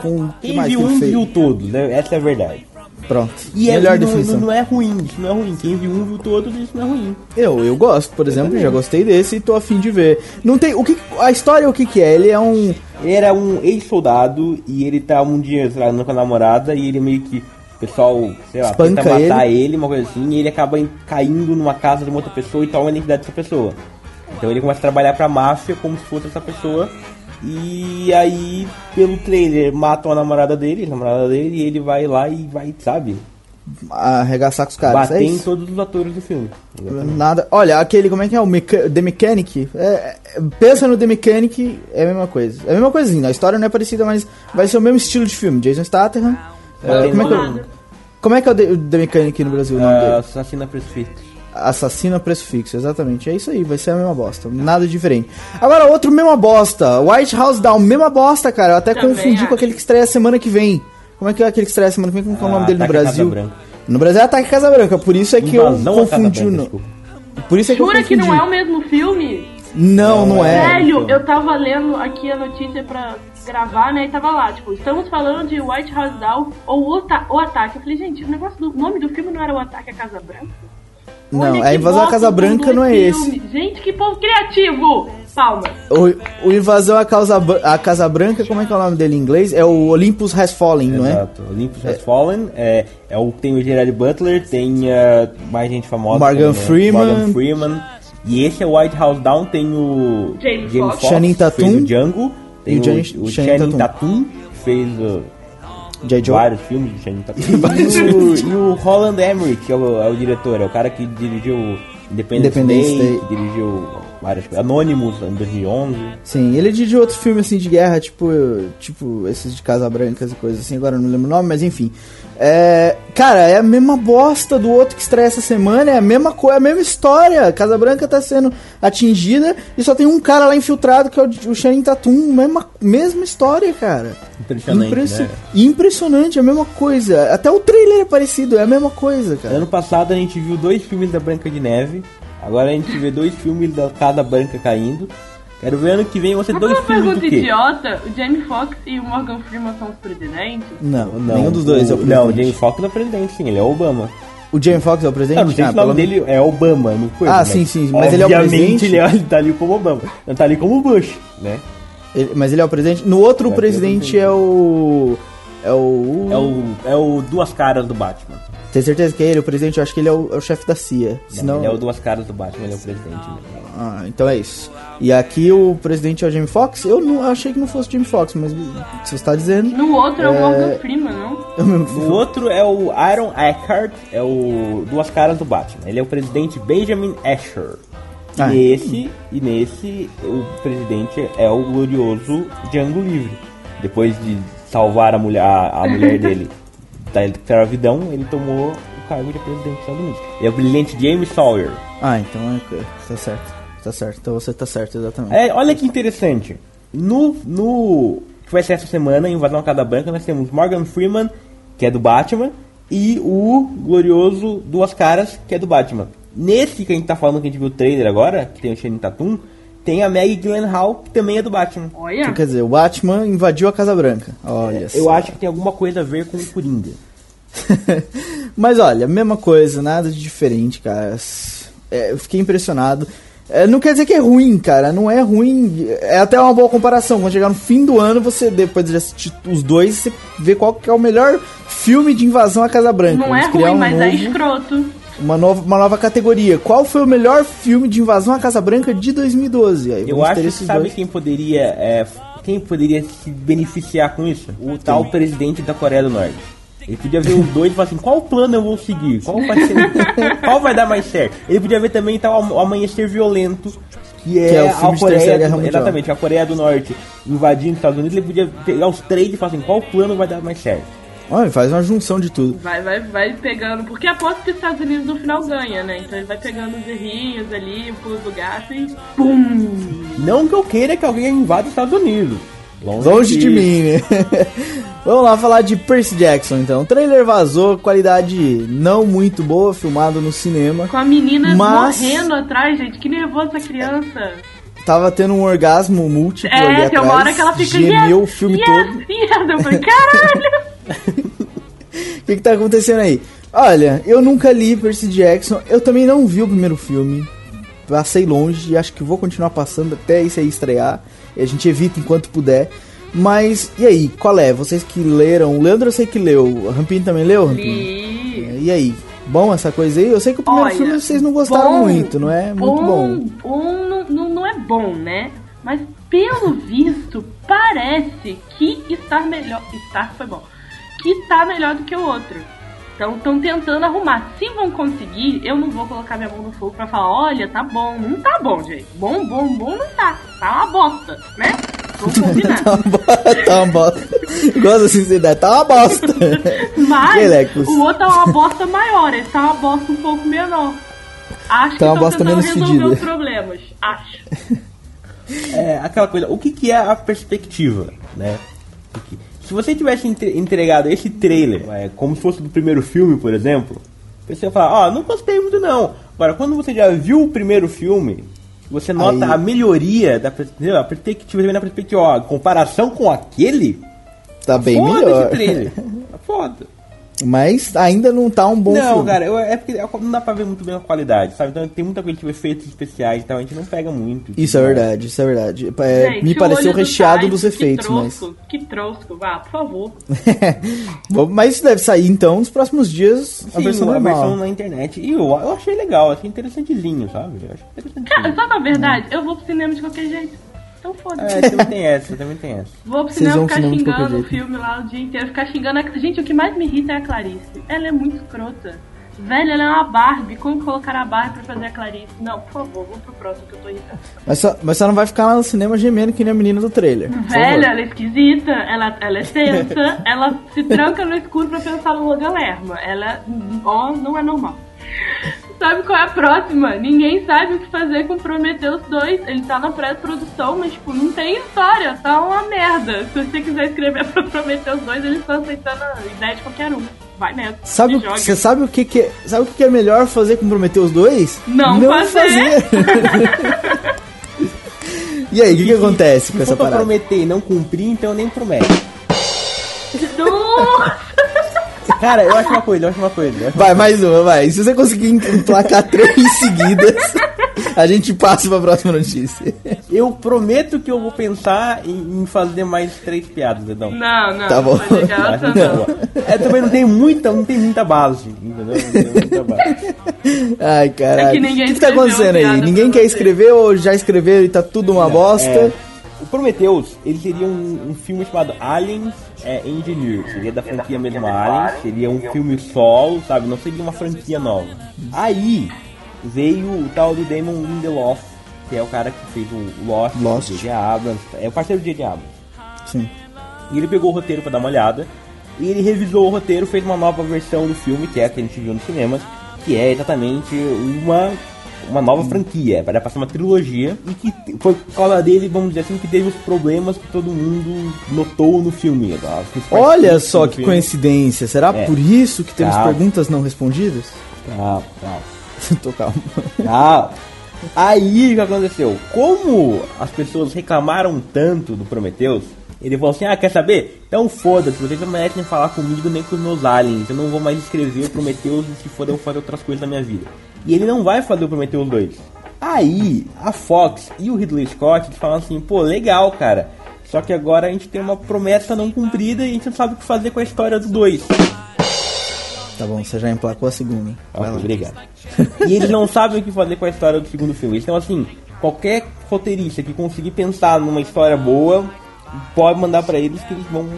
com o que Quem mais viu que ele um fez? viu todos, né? Essa é a verdade. Pronto. E é, Melhor não, definição. não, não é ruim, isso não é ruim. Quem viu um viu todos, isso não é ruim. Eu, eu gosto, por exemplo, já gostei desse e tô afim de ver. Não tem. O que, a história o que, que é? Ele é um. Ele era um ex-soldado e ele tá um dia, sei lá, com a namorada e ele meio que. O pessoal, sei lá, Espanca tenta matar ele. uma coisa assim, e ele acaba caindo numa casa de uma outra pessoa e toma a identidade dessa pessoa. Então ele começa a trabalhar pra máfia como se fosse essa pessoa. E aí, pelo trailer, matam a namorada dele, a namorada dele, e ele vai lá e vai, sabe, arregaçar com os caras. bater é em todos os atores do filme. Nada. Olha, aquele, como é que é? O Mecha- The Mechanic. É, é, pensa no The Mechanic, é a mesma coisa. É a mesma coisinha. A história não é parecida, mas vai ser o mesmo estilo de filme. Jason Statham. é, como, é que é, como é que é o The, The Mechanic no Brasil? O nome Ah, dele? assassina prefeito. Assassino a preço fixo, exatamente. É isso aí, vai ser a mesma bosta. Nada diferente. Agora, outro mesma bosta. White House Down, mesma bosta, cara. Eu até Também confundi acho. com aquele que estreia semana que vem. Como é que é aquele que estreia semana que vem? Como que é o nome Ah, dele no Brasil? No Brasil é Ataque Casa Branca, por isso é que Invasão eu Casa confundi o Branca, nome. Por isso é que eu Jura que confundi. não é o mesmo filme? Não, não, Não é. é. Velho, eu tava lendo aqui a notícia pra gravar, né? E tava lá, tipo, estamos falando de White House Down ou o, o ataque. Eu falei, gente, o negócio do o nome do filme não era o ataque à Casa Branca? Não, Olha a que Invasão à Casa Branca dois não é esse. Gente, que povo criativo! Palmas. O, o Invasão à Casa, à Casa Branca, como é que é o nome dele em inglês? É o Olympus Has Fallen, não é? Exato. Olympus Has Fallen. É, é o, tem o Gerard Butler, tem ah, mais gente famosa. Morgan também, né? Freeman. Morgan Freeman. E esse é o White House Down, tem o James James Fox. Fox, Channing que fez Tatum. o Django. Tem E o o, Janis- o Channing Tatum. Tatum, fez uh, J. Joe? vários filmes de Channing Tatum. e, o, e o Holland Emmerich, que é o, é o diretor, é o cara que dirigiu Independence, Independence Day, Day. dirigiu várias coisas. Anonymous, em 2011. Sim, ele dirigiu outro filme assim de guerra, tipo, tipo esses de Casa Brancas e coisas assim, agora eu não lembro o nome, mas enfim. É, cara, é a mesma bosta do outro que estreia essa semana, é a mesma coisa, é a mesma história. Casa Branca tá sendo atingida e só tem um cara lá infiltrado que é o, o Channing Tatum, mesma, mesma história, cara. Impressionante, Impressi- né? Impressionante, é a mesma coisa. Até o trailer é parecido, é a mesma coisa, cara. Ano passado a gente viu dois filmes da Branca de Neve. Agora a gente vê dois filmes da Casa Branca caindo. Quero ver ano que vem você Mas dois uma filmes do pergunta quê? idiota, o Jamie Foxx e o Morgan Freeman são os presidentes? Não, nenhum dos dois é o presidente. Não, o James Fox é o presidente, sim, ele é o Obama. O Jamie Foxx é o presidente? Não, não sei se o nome dele é Obama, não coisa. Ah, sim, sim, mas ele é o presidente? Ele, é- ele tá ali como Obama. Não tá ali como Bush, né? Ele- mas ele é o presidente. No outro, o presidente. é o. É o. É o, é o Duas Caras do Batman. Tem certeza que é ele? O presidente, eu acho que ele é o, é o chefe da CIA. Não, Senão... Ele é o Duas Caras do Batman, ele é o presidente. mesmo. Ah, então é isso. E aqui o presidente é o Jamie Foxx. Eu não achei que não fosse o Jamie Foxx, mas se você tá dizendo. No outro é, o É. Morgan Freeman, não? O outro é o Aaron Eckhart, é o Duas Caras do Batman. Ele é o presidente Benjamin Asher. Ah. Nesse, e nesse, o presidente é o glorioso Django Livre. Depois de salvar a mulher, a mulher dele da escravidão, ele tomou o cargo de presidente dos Estados Unidos. Ele é o brilhante James Sawyer. Ah, então é. Tá certo. Tá certo. Então você tá certo, exatamente. É, olha que interessante. No, no que vai ser essa semana, em Invasão à Casa Branca, nós temos Morgan Freeman, que é do Batman, e o glorioso Duas Caras, que é do Batman. Nesse que a gente tá falando, que a gente viu o trailer agora, que tem o Channing Tatum, tem a Maggie Gyllenhaal, que também é do Batman. Olha. Então, quer dizer, o Batman invadiu a Casa Branca. Olha só. Eu acho que tem alguma coisa a ver com o Coringa. Mas olha, mesma coisa, nada de diferente, cara. É, eu fiquei impressionado. É, não quer dizer que é ruim, cara. Não é ruim. É até uma boa comparação. Quando chegar no fim do ano, você, depois de assistir os dois, você vê qual que é o melhor filme de invasão à Casa Branca. Não é Vamos criar ruim, um mas é novo- escroto. Uma nova, uma nova categoria. Qual foi o melhor filme de invasão à Casa Branca de 2012? Aí Eu acho que sabe dois. quem poderia. é, quem poderia se beneficiar com isso? O tal presidente da Coreia do Norte. Ele podia ver os dois e falar assim, qual plano eu vou seguir? Qual vai ser. qual vai dar mais certo? Ele podia ver também tal o Amanhecer Violento, que é, Que é o filme a Coreia do, Mundial. Exatamente, a Coreia do Norte invadindo os Estados Unidos, ele podia pegar os três e falar assim, qual plano vai dar mais certo? Olha, faz uma junção de tudo. Vai, vai, vai pegando. Porque aposto que os Estados Unidos no final ganha, né? Então ele vai pegando os errinhos ali, o pulo do gato e. Pum! Não que eu queira que alguém invada os Estados Unidos. Longe de mim, né? Vamos lá falar de Percy Jackson, então. O trailer vazou, qualidade não muito boa, filmado no cinema. Com a menina Mas- morrendo atrás, gente. Que nervosa essa criança. Tava tendo um orgasmo múltiplo ali É, tem atrás. uma hora que ela fica. gemeu "Yes, o filme yes, todo. yes." Eu falei, caralho! O que, que tá acontecendo aí? Olha, eu nunca li Percy Jackson, eu também não vi o primeiro filme. Passei longe e acho que vou continuar passando até esse aí estrear. E a gente evita enquanto puder. Mas, e aí, qual é? Vocês que leram, o Leandro eu sei que leu, o Rampinho também leu, Rampinho? Li. E aí? Bom essa coisa aí? Eu sei que o primeiro Olha, filme vocês não gostaram bom, muito, não é? Muito bom. Bom não, não, não é bom, né? Mas pelo visto, parece que está melhor. Está foi bom. Que está melhor do que o outro. Então estão tentando arrumar. Se vão conseguir, eu não vou colocar minha mão no fogo pra falar, olha, tá bom. Não tá bom, gente. Bom, bom, bom não tá. Tá uma bosta, né? Vamos combinar. Tá uma tá uma bosta. Gosto da sinceridade, tá uma bosta. Mas o outro é uma bosta maior, esse tá uma bosta um pouco menor. Acho que Tá uma estão tentando resolver fedida. os problemas. Acho. É aquela coisa, o que, que é a perspectiva, né? Porque Se você tivesse entre- entregado esse trailer, é, como se fosse do primeiro filme, por exemplo, você ia falar, ó, não gostei muito não. Agora, quando você já viu o primeiro filme, você nota Aí- a melhoria da perspectiva, na perspectiva, ó, comparação com aquele, Tá bem foda melhor. esse trailer. Foda. Mas ainda não tá um bom não, filme. cara, eu- é porque não dá pra ver muito bem a qualidade, sabe? Então tem muita coisa tipo efeitos especiais, então a gente não pega muito. Isso é verdade, isso é verdade. É, Gente, me pareceu do recheado Tyson, dos que efeitos, mas. trosco, Que trosco, vá, por favor. Mas isso deve sair então nos próximos dias a Sim, versão a normal. versão na internet. E eu, eu achei legal, achei interessantezinho, sabe? Eu achei interessantinho. Cara, sabe a verdade? Eu vou pro cinema de qualquer jeito. Então foda-se. É, também tem essa, também tem essa. Vou pro cinema ficar xingando o filme lá o dia inteiro, ficar xingando. a- Gente, o que mais me irrita é a Clarice. Ela é muito escrota. Velho, ela é uma Barbie. Como colocar a Barbie pra fazer a Clarice? Não, por favor, vamos pro próximo que eu tô irritada. Mas, só, mas só não vai ficar lá no cinema gemendo que nem a menina do trailer. favor. ela é esquisita, ela, ela é tensa, ela se tranca no escuro pra pensar no Logan Lerma. Ela, ó, não é normal. Sabe qual é a próxima? Ninguém sabe o que fazer com Prometheus 2. Ele tá na pré-produção, mas, tipo, não tem história, tá uma merda. Se você quiser escrever pra Prometheus 2, eles estão aceitando a ideia de qualquer um. Vai nessa. Sabe, se você sabe o que, que é, sabe o que é melhor fazer com Prometheus 2? Não fazer. e aí, o que, que acontece com Se essa for pra parada? prometer e não cumprir, então nem promete. Nossa! Cara, eu acho uma coisa, eu acho uma coisa. acho Vai, mais uma, vai. Se você conseguir emplacar três seguidas, a gente passa pra próxima notícia. Eu prometo que eu vou pensar em, em fazer mais três piadas, Edão. Não, não. Tá bom. Não. É, também não tem muita, não tem muita base, entendeu? Não tem muita base. Ai, caralho. É que ninguém o que, que tá acontecendo aí? Ninguém quer você. escrever ou já escreveu e tá tudo uma bosta? É, o Prometheus, ele seria um, um filme chamado Aliens é, Engineer. Seria da franquia mesmo Aliens. Seria um filme solo, sabe? Não seria uma franquia nova. Aí veio o tal do Damon Lindelof, que é o cara que fez o Lost, Lost. o J.J. Abrams. É o parceiro do J.J. Abrams. Sim. E ele pegou o roteiro pra dar uma olhada. E ele revisou o roteiro, fez uma nova versão do filme, que é a que a gente viu nos cinemas, que é exatamente uma, uma nova franquia. Era pra ser uma trilogia. E que foi por causa dele, vamos dizer assim, que teve os problemas que todo mundo notou no filme. principais Olha só que filme. coincidência. Será É. por isso que temos Calma. perguntas não respondidas? Calma, calma. Tô calmo. Calma. Aí o que aconteceu? Como as pessoas reclamaram tanto do Prometheus, Ele falou assim, ah, quer saber? Então foda-se, vocês não merecem falar comigo nem com os meus aliens. Eu não vou mais escrever o Prometheus e se for eu vou fazer outras coisas na minha vida. E ele não vai fazer o Prometheus 2. Aí, a Fox e o Ridley Scott eles falam assim, pô, legal, cara. Só que agora a gente tem uma promessa não cumprida e a gente não sabe o que fazer com a história do 2. Tá bom, você já emplacou a segunda, hein? Lá. obrigado. e eles não sabem o que fazer com a história do segundo filme. Então, assim, qualquer roteirista que conseguir pensar numa história boa, pode mandar pra eles que eles vão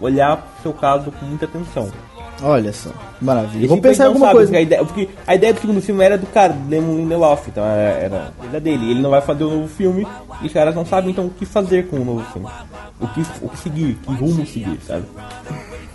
olhar pro seu caso com muita atenção. Olha só, maravilha. E Vamos pensar em alguma sabem, coisa. Porque a, ideia, porque a ideia do segundo filme era do cara, Damon Lindelof, então era, era dele. Ele não vai fazer o novo filme e os caras não sabem então o que fazer com o novo filme. O que, o que seguir, que rumo seguir, sabe?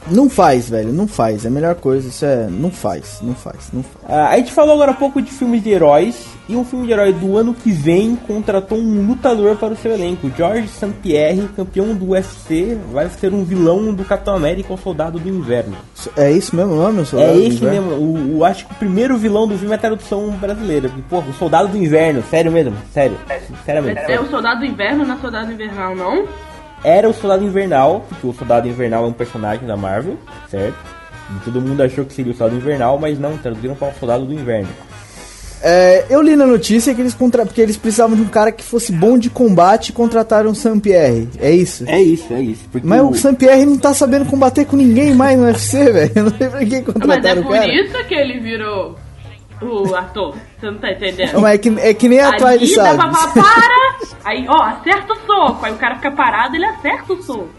Não faz, velho, não faz. É a melhor coisa, isso é. Não faz, não faz, não faz. Ah, a gente falou agora há pouco de filmes de heróis. E um filme de herói do ano que vem contratou um lutador para o seu elenco. George St. Pierre, campeão do UFC, vai ser um vilão do Capitão América, o Soldado do Inverno. É isso mesmo o nome, o Soldado é do esse Inverno? mesmo. O, o- acho que o primeiro vilão do filme é a tradução brasileira. Porque, pô, o Soldado do Inverno, sério mesmo, sério. Sinceramente. É o Soldado do Inverno, não é Soldado Invernal, não? Era o Soldado Invernal, porque o Soldado Invernal é um personagem da Marvel, certo? E todo mundo achou que seria o Soldado Invernal, mas não, traduziram para o Soldado do Inverno. É, eu li na notícia que eles contra... porque eles precisavam de um cara que fosse bom de combate e contrataram o Sam Pierre. É isso? É isso, é isso. Porque Mas o Sam Pierre não tá sabendo combater com ninguém mais no UFC, velho. Eu não sei pra que Mas é contrataram o por cara. isso que ele virou o ator. Você não tá entendendo? Mas é, que, é que nem a Twilight Aí dá pra sabe. falar, para! Aí, ó, acerta o soco. Aí o cara fica parado, ele acerta o soco.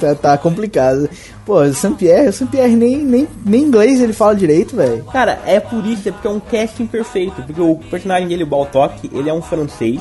Tá, tá complicado. Pô, o Sam Pierre, o Sam Pierre nem, nem, nem inglês ele fala direito, velho. Cara, é por isso, é porque é um casting perfeito. Porque o personagem dele, o Baltok, ele é um francês.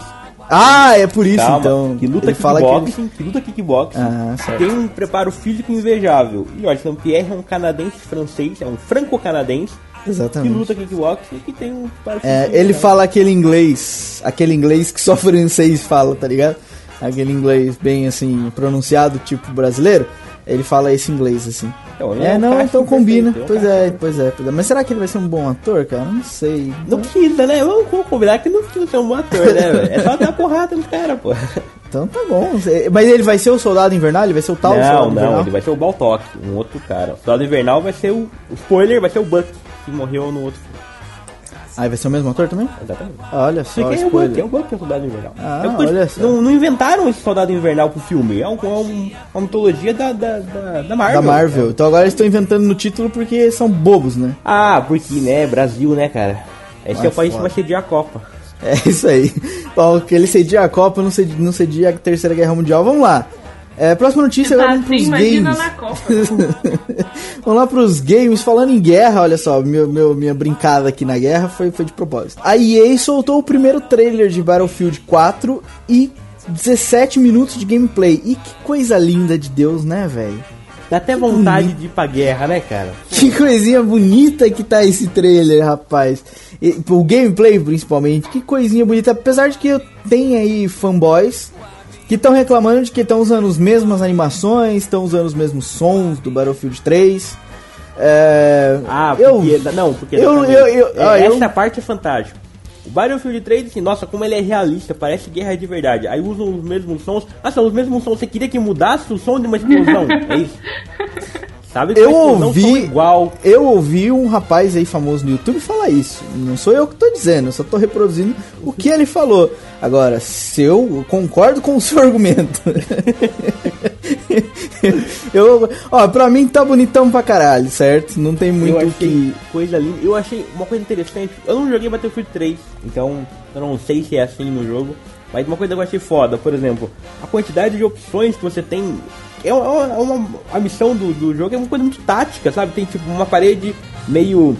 Ah, é por isso calma, então. que luta ele fala que kickboxing, ele... que, luta kickboxing, Ah, tem um preparo físico invejável. E olha, Saint Pierre é um canadense francês, é um franco-canadense que Exatamente. luta kickboxing e que tem um É, ele fala aquele inglês, aquele inglês que só francês fala, tá ligado? Aquele inglês bem assim, pronunciado, tipo brasileiro. Ele fala esse inglês assim. Então, ele É, um não, então combina. perfeito, Pois é, pois é, pois é. Mas será que ele vai ser um bom ator, cara? Não sei. Não precisa, né? Vamos, combinar que não precisa um bom ator, né, velho? É só dar porrada no cara, pô. Então tá bom. Mas ele vai ser o soldado invernal? Ele vai ser o tal não, soldado não, invernal? ele vai ser o Baltok, um outro cara. O Soldado Invernal vai ser o, o spoiler, vai ser o Buck, que morreu no outro filme. Ah, vai ser o mesmo ator também? Exatamente. Olha só, Porque é é o Buck que é o Soldado Invernal. Ah, É coisa- olha só. Não, não inventaram esse Soldado Invernal pro filme, é, um, é um- uma mitologia da, da, da, da Marvel. Da Marvel. Então agora eles estão inventando no título porque são bobos, né? Ah, porque, né, Brasil, né, cara? Esse Ah, é o país que foda. vai sediar a Copa. É isso aí. Bom, que ele cedia a Copa, não cedia, não cedia a Terceira Guerra Mundial. Vamos lá. É, próxima notícia agora vamos assim, pros imagina games. na Copa. vamos lá pros games. Falando em guerra, olha só, meu, meu- minha brincada aqui na guerra foi, foi de propósito. A EA soltou o primeiro trailer de Battlefield 4 e 17 minutos de gameplay. E que coisa linda de Deus, né, velho? Dá até vontade de ir pra guerra, né, cara? Que coisinha bonita que tá esse trailer, rapaz. E, o gameplay, principalmente, que coisinha bonita. Apesar de que eu tenho aí fanboys que estão reclamando de que estão usando as mesmas animações, estão usando os mesmos sons do Battlefield 3. É, Ah, eu, porque, não, porque eu- exatamente. eu- eu- É, ah, eu- essa parte é fantástica. O Battlefield 3, assim, nossa, como ele é realista, parece guerra de verdade. Aí usam os mesmos sons. Ah, são os mesmos sons. Você queria que mudasse o som de uma explosão? é isso. Sabe Eu ouvi- igual. eu ouvi um rapaz aí famoso no YouTube falar isso. Não sou eu que tô dizendo, eu só tô reproduzindo o que ele falou. Agora, se eu concordo com o seu argumento. eu, ó, pra mim tá bonitão pra caralho, certo? Não tem muito eu o que. coisa linda. Eu achei uma coisa interessante. Eu não joguei Battlefield 3, então eu não sei se é assim no jogo. Mas uma coisa que eu achei foda, por exemplo, a quantidade de opções que você tem. É uma, é uma- a missão do, do jogo é uma coisa muito tática, sabe? Tem tipo uma parede meio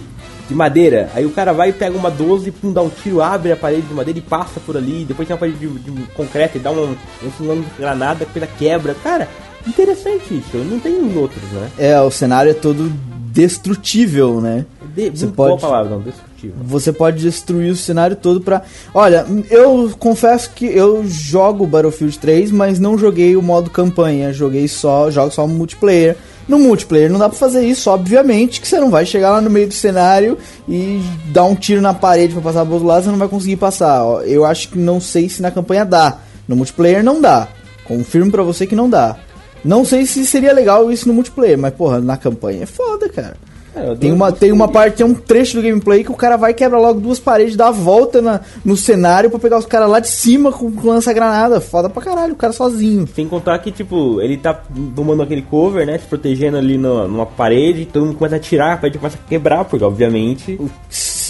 de madeira. Aí o cara vai e pega uma 12, pum, dá um tiro, abre a parede de madeira e passa por ali. Depois tem uma parede de, de concreto e dá um, um granada, a coisa quebra. Cara, interessante isso. Não tem em outros, né? É, o cenário é todo destrutível, né? De, Você muito boa pode- palavra, não, destrutível. Você pode destruir o cenário todo pra. Olha, eu confesso que eu jogo Battlefield 3, mas não joguei o modo campanha. Joguei só. Jogo só multiplayer. No multiplayer não dá pra fazer isso, obviamente, que você não vai chegar lá no meio do cenário e dar um tiro na parede pra passar pro outro lado, você não vai conseguir passar. Eu acho que não sei se na campanha dá. No multiplayer não dá. Confirmo pra você que não dá. Não sei se seria legal isso no multiplayer, mas porra, na campanha é foda, cara. É, Tem uma, tem uma parte, tem um trecho do gameplay que o cara vai quebra logo duas paredes, dá a volta na, no cenário pra pegar os caras lá de cima com, lança-granada. Foda pra caralho, o cara sozinho. Sem contar que, tipo, ele tá tomando aquele cover, né? Se protegendo ali no- numa parede, todo mundo começa a atirar, a parede começa a quebrar, porque obviamente.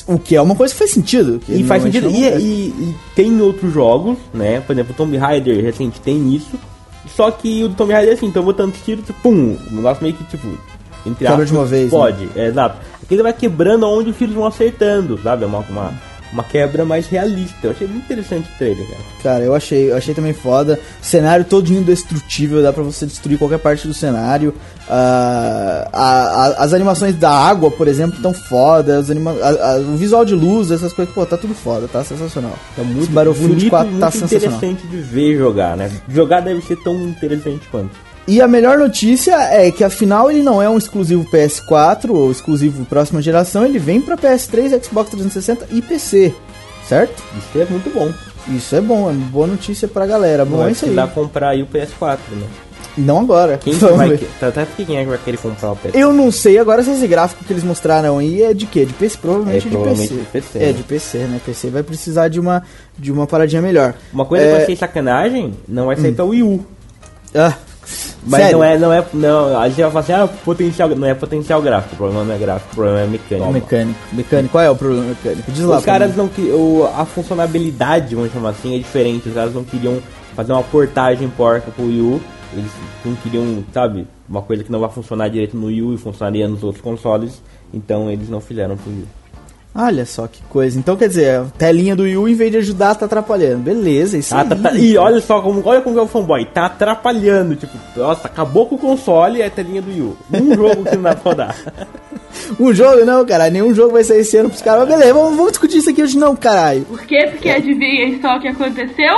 O que é uma coisa que faz sentido. que E faz normalmente sentido. E, e- e tem outros jogos, né? Por exemplo, o Tomb Raider recente tem isso. Só que o do Tomb Raider, assim, então botando tiro, tipo, pum, o negócio meio que, tipo, entre Quebra de uma vez, né? Pode, é, exato. Aqui ele vai quebrando onde os tiros vão acertando, sabe? É uma, uma, uma quebra mais realista. Eu achei muito interessante o trailer, cara. Cara, eu achei, eu achei também foda. O cenário todo indestrutível, dá pra você destruir qualquer parte do cenário. Ah, a- a- as animações da água, por exemplo, estão foda. As anima a- o visual de luz, essas coisas, pô, tá tudo foda, tá sensacional. Tá muito Esse Battlefield bonito, 4 tá muito sensacional. interessante de ver jogar, né? Jogar deve ser tão interessante quanto. E a melhor notícia é que afinal ele não é um exclusivo PS4 ou exclusivo próxima geração, ele vem pra PS3, Xbox 360 e PC, certo? Isso é muito bom. Isso é bom, é uma boa notícia pra galera. Bom, é isso aí. dá pra comprar aí o PS4, né? Não agora. Quem que vai que- tá- Até quem é que vai querer comprar o PS4? Eu não sei agora se esse gráfico que eles mostraram aí é de quê? De PC? Provavelmente É, de provavelmente PC. de PC, É, né? de PC, né? PC vai precisar de uma, de uma paradinha melhor. Uma coisa é... que eu achei sacanagem, não vai sair pra Wii U. Ah, Mas sério? não é, não é, não, a gente vai falar assim, ah, potencial, não é potencial gráfico, o problema não é gráfico, o problema é mecânico. Mecânico. Mecânico. Qual é o problema mecânico? Diz lá. Os caras mim. não que a funcionalidade, vamos chamar assim, é diferente. Os caras não queriam fazer uma portagem porca pro Wii U. Eles não queriam, sabe, uma coisa que não vai funcionar direito no Wii U e funcionaria nos outros consoles. Então eles não fizeram pro Wii U. Olha só que coisa. Então quer dizer, a telinha do Wii U, em vez de ajudar, tá atrapalhando. Beleza, isso Ah, aí. tá- e olha só como, olha como é o fanboy, tá atrapalhando, tipo, nossa, acabou com o console e a telinha do Wii U. Um jogo que não dá pra rodar. Um jogo, não, caralho. Nenhum jogo vai sair esse ano pros caras. Mas beleza, vamos, vamos discutir isso aqui hoje não, caralho. Por quê? Porque adivinhem só o que aconteceu?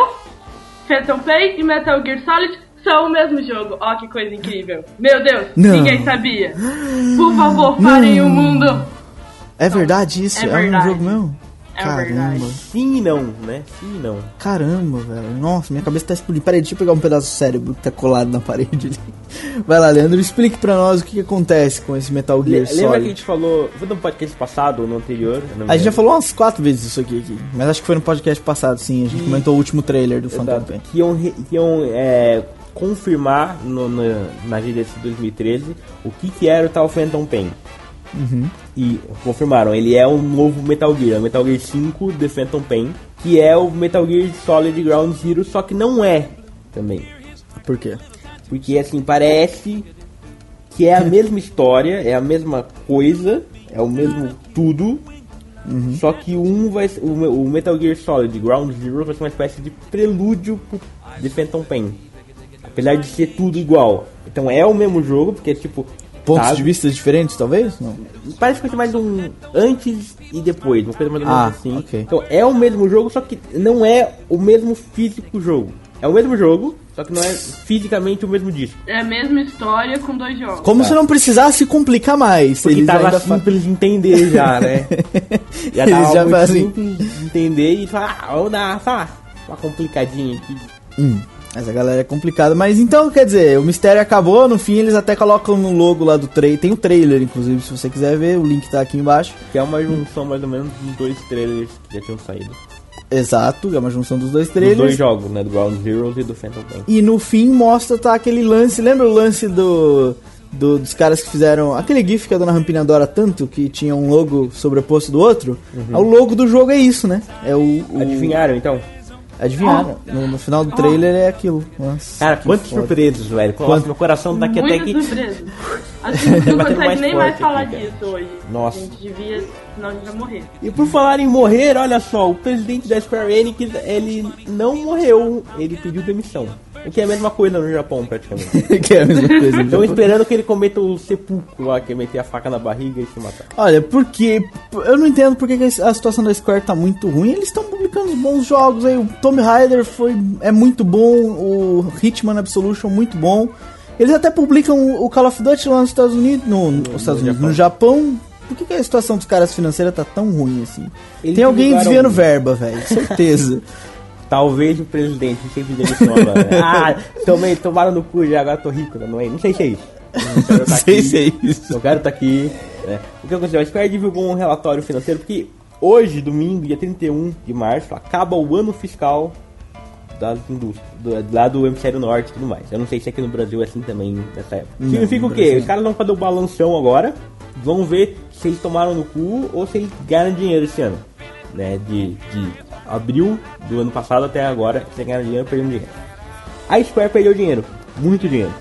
Phantom Pain e Metal Gear Solid são o mesmo jogo. Ó, que coisa incrível. Meu Deus, Não. ninguém sabia. Por favor, parem o mundo. É verdade isso? É É, um verdade. jogo mesmo? É Caramba. verdade. Sim e não, né? Sim e não. Caramba, velho. Nossa, minha cabeça tá explodindo. Peraí, deixa eu pegar um pedaço do cérebro que tá colado na parede ali. Vai lá, Leandro, explique pra nós o que, que acontece com esse Metal Le- Gear Lembra que a Solid. gente falou, foi no podcast passado ou no anterior? A gente já lembro. falou umas quatro vezes isso aqui, aqui. Mas acho que foi no podcast passado, sim. A gente E- comentou o último trailer do Phantom Exato. Pain. Que iam, re- que iam é, confirmar no, no- na GDC 2013 o que, que era o tal Phantom Pain. Uhum. E confirmaram, ele é um novo Metal Gear, é o Metal Gear 5 The Phantom Pain, que é o Metal Gear Solid Ground Zero, só que não é também. Por quê? Porque assim, parece que é a mesma história, é a mesma coisa, é o mesmo tudo. Só que um vai ser- o, o Metal Gear Solid Ground Zero vai ser uma espécie de prelúdio de Phantom Pain. Apesar de ser tudo igual. Então é o mesmo jogo, porque tipo. Pontos tá- de vista diferentes, talvez? Não. Parece que vai ser mais um antes e depois, uma coisa mais ou menos Ah, assim. ok. Então é o mesmo jogo, só que não é o mesmo físico jogo. É o mesmo jogo, só que não é fisicamente o mesmo disco. É a mesma história com dois jogos. Como se não precisasse complicar mais. Porque Eles tava simples de entender já, né? já Eles tava já muito fazem- simples de entender e falar, ah, vamos dar só uma complicadinha aqui. Hum, essa galera é complicada. Mas então, quer dizer, o mistério acabou. No fim, eles até colocam no logo lá do trailer. Tem o trailer, inclusive, se você quiser ver. O link tá aqui embaixo. Que é uma junção mais ou menos dos dois trailers que já tinham saído. Exato, é uma junção dos dois Dos trailers. dois jogos, né? Do Ground Zeroes e do Phantom Pain. E no fim mostra tá aquele lance. Lembra o lance do, do- dos caras que fizeram. Aquele GIF que a dona Rampina adora tanto, que tinha um logo sobreposto do outro? O logo do jogo é isso, né? É o. o Adivinharam, então? Adivinharam. No, no final do trailer é aquilo. Nossa, Cara, quantas foda. surpresas, velho. Quanto- meu coração daqui até Muita que... surpresa. A gente não consegue mais nem mais falar aqui, cara. disso hoje. Nossa. A gente devia, senão a gente vai morrer. E por falar em morrer, olha só, o presidente da Square Enix, ele não morreu, ele pediu demissão. O que é a mesma coisa no Japão, praticamente. que é a mesma coisa. Estão esperando que ele cometa o sepulcro lá, que é meter a faca na barriga e se matar. Olha, porque eu não entendo porque que a situação da Square tá muito ruim. Eles estão publicando bons jogos aí. O Tomb Raider foi é muito bom, o Hitman Absolution muito bom. Eles até publicam o Call of Duty lá nos Estados Unidos, no, nos Estados Unidos, no Japão. Por que, que a situação dos caras financeira tá tão ruim assim? Eles Tem alguém desviando verba, velho, certeza. Talvez o presidente sempre demissão agora. né? ah, tomei, tomaram no cu já, agora tô rico, né? não é? Não sei se é isso. Não quero tá Sei aqui. se é isso. Eu quero estar aqui. Né? O que aconteceu? A Square divulgou um relatório financeiro porque hoje, domingo, dia 31 de março, acaba o ano fiscal das indústrias, do, lá do hemisfério norte e tudo mais. Eu não sei se aqui no Brasil é assim também nessa época. Não, Significa o quê? Brasil Os caras vão fazer o balanção agora, vão ver se eles tomaram no cu ou se eles ganharam dinheiro esse ano. Né? De, de abril do ano passado até agora, você ganharam dinheiro perdendo dinheiro. A Square perdeu dinheiro, muito dinheiro.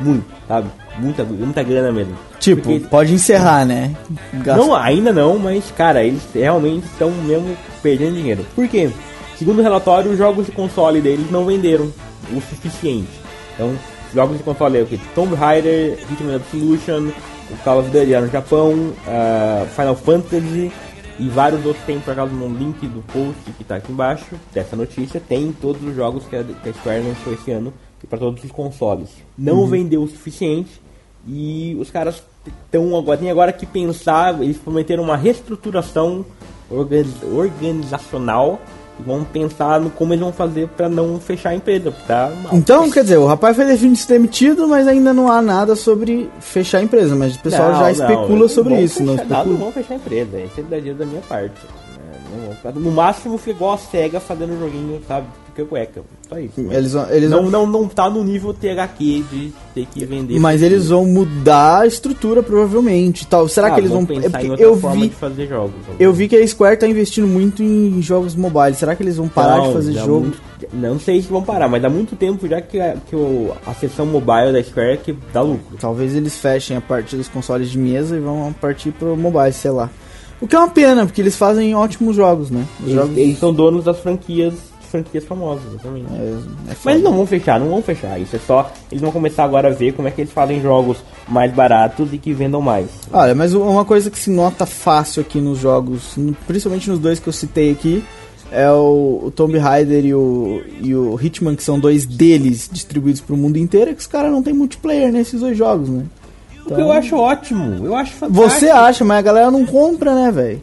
Muito, sabe? Muita, muita grana mesmo. Tipo, Porque- pode encerrar, né? Gasta- não, ainda não, mas cara, eles realmente estão mesmo perdendo dinheiro. Por quê? Segundo o relatório, os jogos de console deles não venderam o suficiente. Então, jogos de console é o que? Tomb Raider, Hitman Absolution, o Call of Duty lá no Japão, ah, Final Fantasy e vários outros tem por causa no link do post que tá aqui embaixo dessa notícia, tem todos os jogos que a, que a Square lançou esse ano e para todos os consoles. Não vendeu o suficiente e os caras estão agora tem agora que pensar, eles prometeram uma reestruturação organiz- organizacional e vão pensar no como eles vão fazer para não fechar a empresa, tá mal. Então, quer dizer, o rapaz foi definido demitido, mas ainda não há nada sobre fechar a empresa. Mas o pessoal Não, já não, especula sobre vão isso, não fechar, Não, não especula? vão fechar a empresa, é exagero da minha parte. né? Não vão- No máximo fica igual a SEGA fazendo um joguinho, sabe? Cueca, só isso. Eles vão, eles não, vão, não, não tá no nível THQ de ter que vender. mas eles vão mudar a estrutura provavelmente, tal. Será Ah, que eles vão? É porque outra eu forma vi, de fazer jogos. eu vi que a Square tá investindo muito em jogos mobile. Será que eles vão parar Não, de fazer dá jogo? muito- não sei se vão parar, mas há muito tempo já que, a, que o, a seção mobile da Square é que dá lucro. Talvez eles fechem a parte dos consoles de mesa e vão partir pro mobile, sei lá. O que é uma pena, porque eles fazem ótimos jogos, né? Eles, jogos eles são donos das franquias, franquias famosas, exatamente. é, é Mas eles não vão fechar, não vão fechar. Isso é só. Eles vão começar agora a ver como é que eles fazem jogos mais baratos e que vendam mais. Olha, mas uma coisa que se nota fácil aqui nos jogos, principalmente nos dois que eu citei aqui, é o, o Tomb Raider e o, e o Hitman, que são dois deles distribuídos pro mundo inteiro, é que os caras não tem multiplayer nesses dois jogos, né? O que eu acho ótimo, eu acho fantástico. Você acha, mas a galera não compra, né, velho?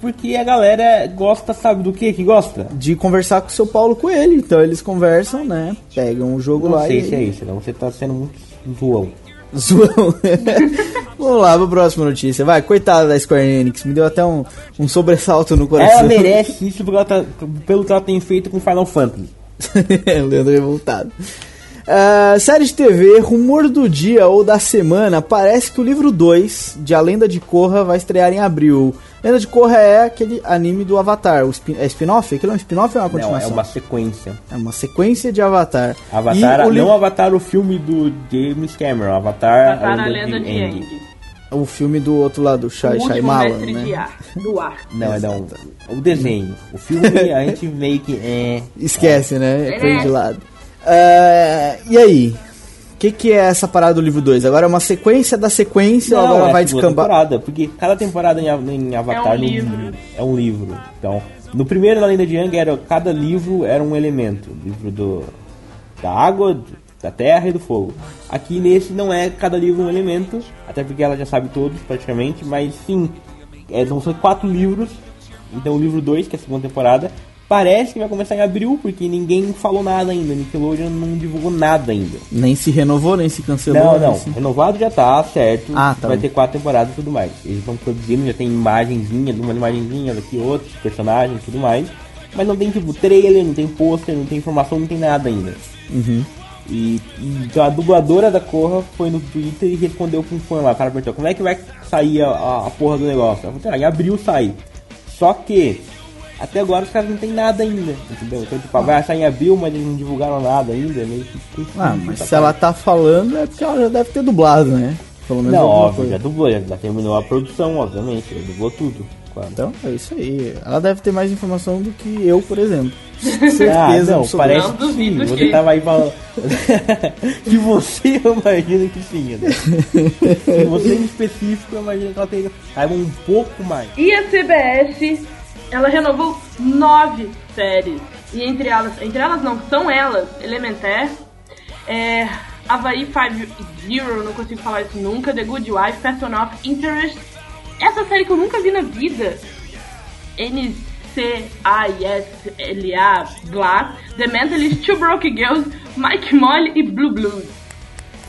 Porque a galera gosta, sabe do que que gosta? De conversar com o seu Paulo Coelho. Então eles conversam, né? Pegam o jogo Não lá sei e. se é isso, não. Você tá sendo muito zoão. Zoão. Vamos lá pra próxima notícia. Vai, coitada da Square Enix. Me deu até um, um sobressalto no coração. Ela merece isso ela tá- pelo que ela tem feito com Final Fantasy. Leandro revoltado. Ah, série de TV, rumor do dia ou da semana, parece que o livro 2 de A Lenda de Korra vai estrear em abril. Lenda de Korra é aquele anime do Avatar. O spin- é spin-off? Aquilo é um spin-off ou é uma Não, é continuação? uma sequência. É uma sequência de Avatar. Avatar, E o, não Avatar o filme do James Cameron, Avatar, Para a lenda de Aang. Aang. o filme do outro lado, do O Shai Shyamalan, mestre de né? ar, do ar. Não, é não. O desenho. O filme a gente meio que. É, Esquece, né? É. Põe de lado. Ah, e aí? O que, que é essa parada do livro 2? Agora é uma sequência da sequência ou Não, agora é vai descambar? temporada, porque cada temporada em, em Avatar É um no- livro. é um livro. Então, no primeiro na Lenda de Yang era cada livro era um elemento, livro do da água, do- da terra e do fogo. Aqui nesse não é cada livro um elemento, até porque ela já sabe todos praticamente, mas sim, é, são quatro livros. Então o livro 2, que é a segunda temporada, parece que vai começar em abril, porque ninguém falou nada ainda, Nickelodeon não divulgou nada ainda. Nem se renovou, nem se cancelou. Não, não. se- Renovado já tá, certo. Ah, tá Vai bom. ter quatro temporadas e tudo mais. Eles estão produzindo, já tem imagenzinha, uma imagenzinha daqui, outros personagens e tudo mais. Mas não tem tipo trailer, não tem pôster, não tem informação, não tem nada ainda. Uhum. E, e a dubladora da Corra foi no Twitter e respondeu com um fã lá. O cara perguntou, como é que vai sair a, a, a porra do negócio? Ela falou, ah, em abril sai. Só que, até agora os caras não tem nada ainda, entendeu? Então, tipo, vai sair em abril, mas eles não divulgaram nada ainda, meio que... Ah, mas se ela tá falando é porque ela já deve ter dublado, né? Pelo menos Não, óbvio, coisa. já dublou, já, já terminou a produção, obviamente, já dublou tudo. Claro. Então, é isso aí. Ela deve ter mais informação do que eu, por exemplo. Certeza ah, não, parece Não que sim. Você que- tava aí falando. que você imagina que sim, né? Se você em específico, eu imagino que ela tenha saiba um pouco mais. E a CBS, ela renovou nove séries. E entre elas, entre elas não, são elas, Elementar, é, Havaí 5-0, não consigo falar isso nunca, The Good Wife, Person of Interest. Essa série que eu nunca vi na vida, M-C-I-S-L-A, Glass, The Mentalist, Two Broke Girls, Mike Molly e Blue Blues.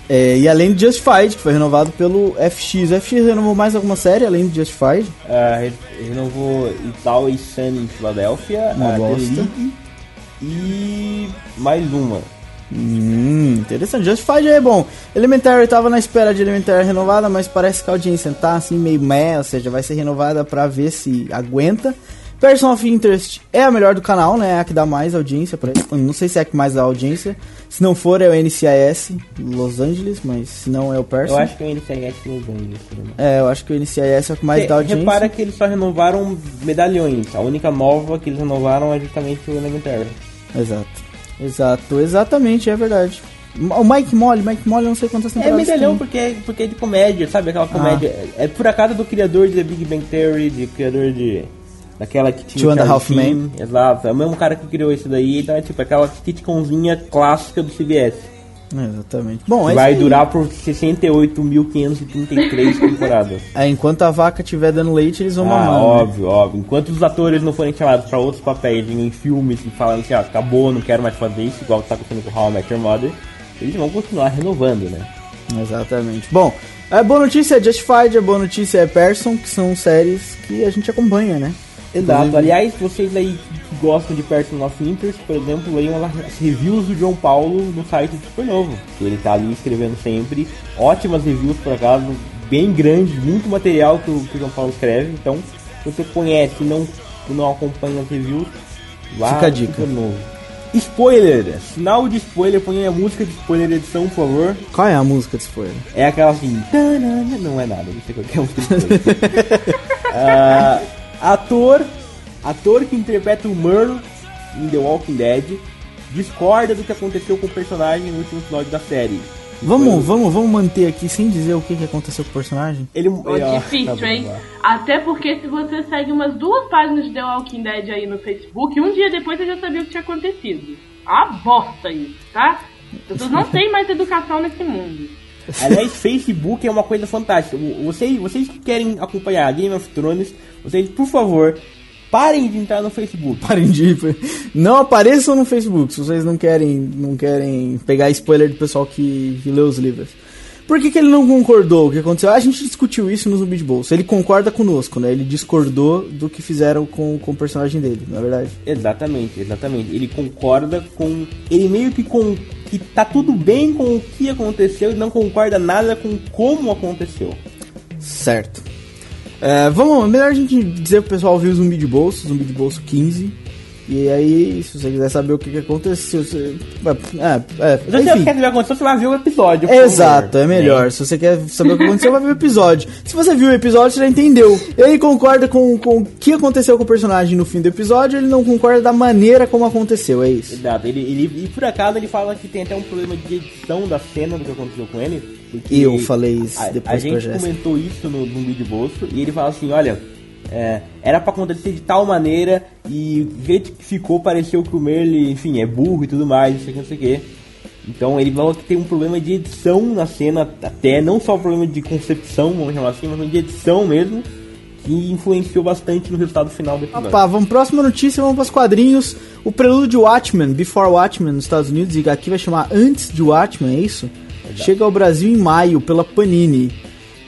É, e além de Justified, que foi renovado pelo FX. O FX renovou mais alguma série além de Justified? Ah, re- renovou Itaú e Sunny em Filadélfia, Uma a The bosta. E mais uma. Hum, interessante. Justified é bom. Elementary tava na espera de Elementary renovada, mas parece que a audiência tá assim meio meh, ou seja, vai ser renovada pra ver se aguenta. Person of Interest é a melhor do canal, né? É a que dá mais audiência pra ele. Não sei se é a que mais dá audiência. Se não for, é o NCIS Los Angeles, mas se não é o Person. Eu acho que o NCIS isso. Né? É, eu acho que o NCIS é o que mais Você dá audiência. repara que eles só renovaram medalhões. A única nova que eles renovaram é justamente o Elementary. Exato. Exato, exatamente, é verdade. O Mike Molly, Mike Molly, eu não sei quantas É temporadas medalhão tem. porque, é- porque é de comédia, sabe? Aquela comédia. É por acaso do criador de The Big Bang Theory, de criador de. Daquela que tinha. Two and a Half Men. Exato, é o mesmo cara que criou isso daí, então é tipo aquela sitcomzinha clássica do CBS. É, exatamente. Bom, é vai durar por 68.533 temporadas. É, enquanto a vaca estiver dando leite, eles vão Ah, mamando. né? óbvio, óbvio. Enquanto os atores não forem chamados pra outros papéis em filmes e falando assim, ah, acabou, não quero mais fazer isso, igual tá acontecendo com How I Met Your Mother, eles vão continuar renovando, né? Exatamente. Bom, a boa notícia é Justified, a boa notícia é Person, que são séries que a gente acompanha, né? Exato. Aliás, vocês aí que gostam de Person of Interest, por exemplo, leiam as reviews do João Paulo no site do Supernovo. Que ele tá ali escrevendo sempre. Ótimas reviews, por acaso, bem grandes, muito material que o, que o João Paulo escreve. Então, se você conhece e não, não acompanha as reviews, vá Fica a dica. Supernovo. Spoiler! Sinal de spoiler, põe a música de spoiler edição, por favor. Qual é a música de spoiler? É aquela assim. Não é nada, não sei qual é a música de spoiler. Ah, ator, ator que interpreta o Merle em The Walking Dead discorda do que aconteceu com o personagem no último episódio da série. Vamos, Foi- vamos, vamos manter aqui sem dizer o que, que aconteceu com o personagem? Ele, ah, difícil, tá bom, hein? Até porque se você segue umas duas páginas de The Walking Dead aí no Facebook, um dia depois você já sabia o que tinha acontecido. Ah, bosta isso, tá? As pessoas não têm mais educação nesse mundo. Aliás, Facebook é uma coisa fantástica. Vocês, vocês que querem acompanhar Game of Thrones, vocês, por favor, parem de entrar no Facebook. Parem de ir. Não apareçam no Facebook se vocês não querem, não querem pegar spoiler do pessoal que, que lê os livros. Por que, que ele não concordou? O que aconteceu? A gente discutiu isso no Zumbi de Bolsa. Ele concorda conosco, né? Ele discordou do que fizeram com, com o personagem dele, na é verdade. Exatamente, exatamente. Ele concorda com. Ele meio que com. que tá tudo bem com o que aconteceu e não concorda nada com como aconteceu. Certo. É, vamos, melhor a gente dizer pro pessoal ouvir o Zumbi de Bolso, Zumbi de Bolso 15. E aí, se você quiser saber o que, que aconteceu, você. É, é, Se você enfim. quer saber o que aconteceu, você vai ver o episódio. Exato, é melhor. Né? Se você quer saber o que aconteceu, vai ver o episódio. Se você viu o episódio, você já entendeu. Ele concorda com, com o que aconteceu com o personagem no fim do episódio, ele não concorda da maneira como aconteceu, é isso. Exato, ele, ele, e por acaso ele fala que tem até um problema de edição da cena do que aconteceu com ele. Eu falei isso a, depois A gente comentou isso no, no vídeo bolso e ele fala assim: olha, é, era pra acontecer de tal maneira e o jeito que ficou pareceu que o Merle, enfim, é burro e tudo mais, não sei o que, não sei o que. Então ele falou que tem um problema de edição na cena, até não só um problema de concepção, vamos chamar assim, mas de edição mesmo, que influenciou bastante no resultado final do episódio. Opa, vamos próxima notícia, vamos para os quadrinhos. O prelúdio Watchmen, Before Watchmen nos Estados Unidos, e aqui vai chamar Antes de Watchmen, é isso? Chega ao Brasil em maio pela Panini.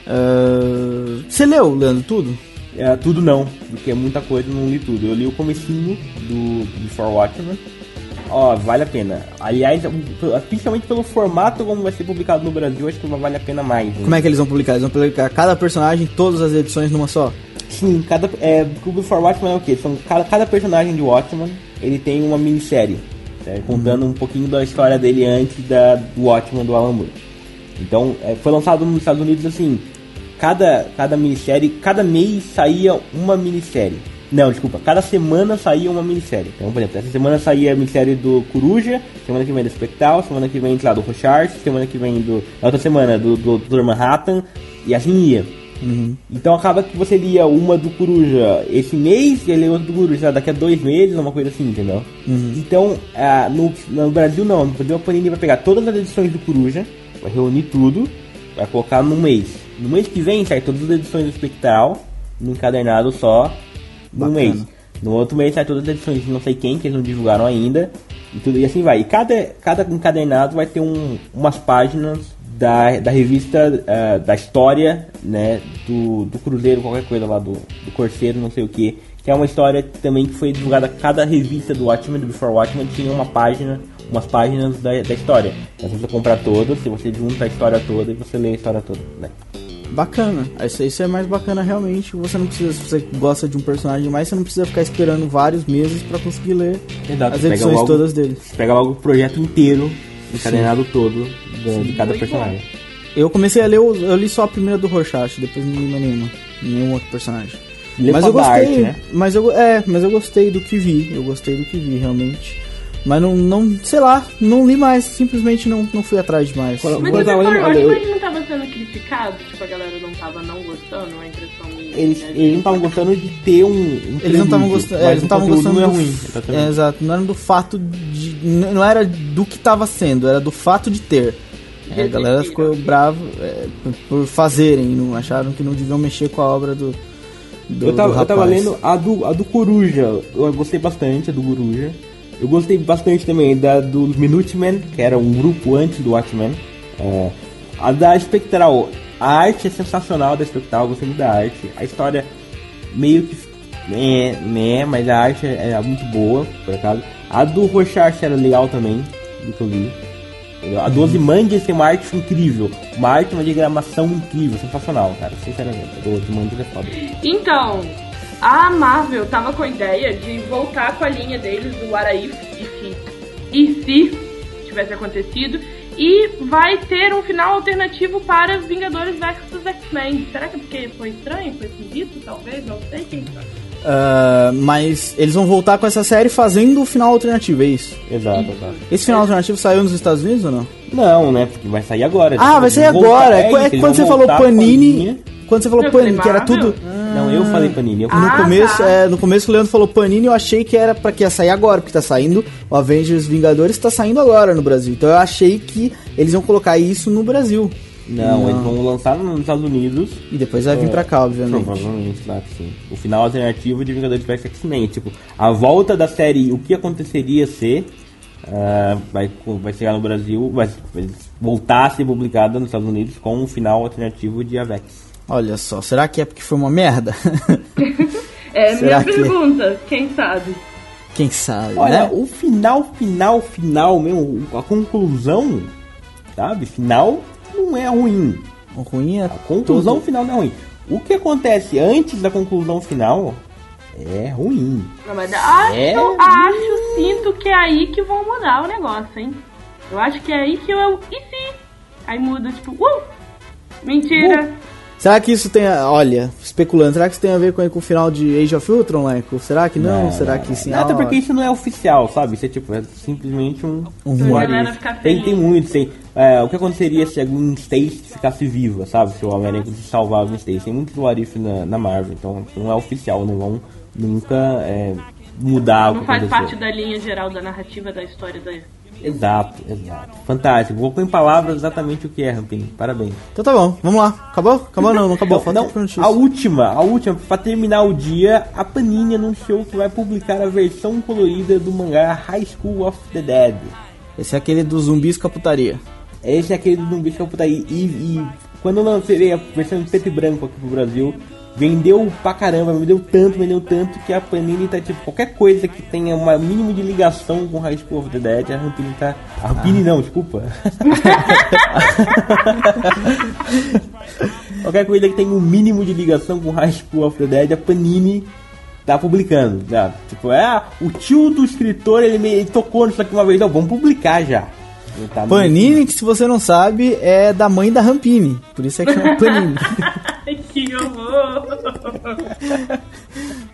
Ah, Você leu, Leandro, tudo? É, tudo não, porque é muita coisa, não li tudo. Eu li o comecinho do do Before Watchmen. Ó, vale a pena. Aliás, principalmente pelo formato como vai ser publicado no Brasil, acho que vale a pena mais. Como é que eles vão publicar? Eles vão publicar cada personagem, todas as edições numa só? Sim, cada. É, o Before Watchmen é o quê? São, cada, cada personagem de Watchmen ele tem uma minissérie, certo? contando um pouquinho da história dele antes da, do Watchmen do Alan Moore. Então, é, foi lançado nos Estados Unidos assim, cada, cada minissérie, cada mês saía uma minissérie. Não, desculpa, cada semana saía uma minissérie. Então, por exemplo, essa semana saía a minissérie do Coruja, semana que vem do Spectral, semana que vem, sei lá, do Rochards, semana que vem do. na outra semana do, do Manhattan, e assim ia. Então acaba que você lia uma do Coruja esse mês e lia outra do Coruja daqui a dois meses, uma coisa assim, entendeu? Então, ah, no, no Brasil não, no Brasil a Panini vai pegar todas as edições do Coruja, vai reunir tudo, vai colocar num mês. No mês que vem sai todas as edições do Spectral, num encadernado só, num mês. No outro mês sai todas as edições de não sei quem, que eles não divulgaram ainda. E, tudo, e assim vai. E cada, cada encadernado vai ter um, umas páginas da, da revista, eh, da história, né? Do, do Cruzeiro, qualquer coisa lá, do, do Corseiro, não sei o que. Que é uma história também que foi divulgada. Cada revista do Watchmen, do Before Watchmen, tinha uma página, umas páginas da, da história. Então você comprar todas, se você junta a história toda e você lê a história toda, né? Bacana. Isso, isso é mais bacana realmente. Você não precisa, se você gosta de um personagem mais, você não precisa ficar esperando vários meses pra conseguir ler Exato, as edições logo- todas dele. Você pega logo o projeto inteiro, encadernado todo, do- de cada personagem. Eu comecei a ler, eu li só a primeira do Rorschach, depois não li nenhuma, nenhum outro personagem. Lê mas eu gostei, arte, né? mas eu é, mas eu gostei do que vi, eu gostei do que vi realmente. Mas não, não sei lá, não li mais, simplesmente não, não fui atrás demais. Mas eu- Watchmen não tava sendo criticado? Tipo, a galera não tava não gostando, a impressão minha. Eles, né? eles não estavam gostando de ter um. um Eles não estavam gostando, é, mas eles não o estavam gostando não é ruim. É, exato, não era do fato de não era do que tava sendo, era do fato de ter. É, a galera ficou brava é, por- fazerem, não acharam que não deviam mexer com a obra do, do Eu tava, do eu tava lendo a do, a do Coruja, eu gostei bastante, a do Coruja. Eu gostei bastante também da dos Minutemen, que era um grupo antes do Watchmen. É, a da Spectral, a arte é sensacional da Spectral, eu gostei muito da arte. A história meio que. É, né, mas a arte é, é muito boa, por acaso. A do Rorschach era legal também, do que eu vi. A do Ozymandias tem uma arte incrível. Uma arte, uma diagramação incrível, sensacional, cara. Sinceramente, a do Ozymandias é foda. Então, a Marvel tava com a ideia de voltar com a linha deles do What If, e se, e se tivesse acontecido, e vai ter um final alternativo para Vingadores vs X-Men. Será que é porque foi estranho, foi esquisito, talvez? Não sei quem sabe. Ah, mas eles vão voltar com essa série fazendo o final alternativo, é isso? Exato, exato. Esse final alternativo saiu nos Estados Unidos ou não? Não, né? Porque vai sair agora. Ah, vai sair voltar- agora. É, é quando você falou Panini. Quando você falou Eu Panini, que era tudo. Não, eu falei Panini. Eu No Ah, começo, tá. é, no começo que o Leandro falou Panini, eu achei que era pra que ia sair agora, porque tá saindo o Avengers Vingadores tá saindo agora no Brasil. Então eu achei que eles iam colocar isso no Brasil. Não, eles vão lançar nos Estados Unidos. E depois vai vir É, pra cá, obviamente. Provavelmente, claro que sim. O final alternativo de Vingadores vs X-Men. Tipo, a volta da série, o que aconteceria se ah, vai, vai chegar no Brasil, vai, vai voltar a ser publicada nos Estados Unidos com um final alternativo de Avex. Olha só, será que é porque foi uma merda? É, Será minha que- pergunta, quem sabe? Quem sabe, Olha, né? o final, final, final mesmo, a conclusão, sabe? Final não é ruim. O ruim é A conclusão tudo. final não é ruim. O que acontece antes da conclusão final é ruim. Não, mas acho, É? acho, sinto que é aí que vão mudar o negócio, hein? Eu acho que é aí que eu. E se? Aí muda, tipo, uh! Mentira! Será que isso tem. a- Olha, especulando, será que isso tem a ver com, com o final de Age of Ultron, Leco? Será que não? será que sim? Até Ah, porque isso não é oficial, sabe? Isso é tipo, é simplesmente um. Um Tem, tem muito, tem. é, o que aconteceria se a Gwen Stacy ficasse viva, sabe? Se o Homem-Aranha conseguisse salvar a Gwen Stacy. Tem muito what if na, na Marvel, então não é oficial, não vão nunca é, mudar o Não que faz aconteceu. parte da linha geral da narrativa da história da. Exato, exato. Fantástico. Colocou em palavras exatamente o que é, Rampini. Parabéns. Então tá bom, vamos lá. Acabou? Acabou não, não acabou. Não, não, a última, a última, pra terminar o dia, a Panini anunciou que vai publicar a versão colorida do mangá High School of the Dead. Esse é aquele dos zumbis com a putaria. Esse é aquele do zumbi que eu putaria. E, e quando eu lancei a versão em preto e branco aqui pro Brasil, vendeu pra caramba, vendeu tanto, vendeu tanto que a Panini tá tipo, qualquer coisa que tenha um mínimo de ligação com High School of the Dead, a Rampini tá. A Rampini não, desculpa. qualquer coisa que tenha um mínimo de ligação com High School of the Dead, a Panini tá publicando. Já. Tipo, é, o tio do escritor, ele me ele tocou nisso aqui uma vez, ó, vamos publicar já. Tá Panini, que se você não sabe, é da mãe da Rampini. Por isso é que chama Panini. Que!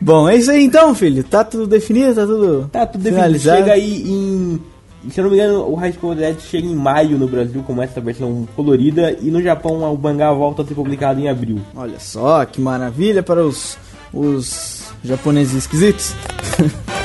Bom, é isso aí então, filho. Tá tudo definido, tá tudo Tá tudo definido. finalizado. Chega aí em. Se eu não me engano, o High School Dead chega em maio no Brasil com essa versão colorida e no Japão o mangá volta a ser publicado em abril. Olha só, que maravilha para os, os japoneses esquisitos.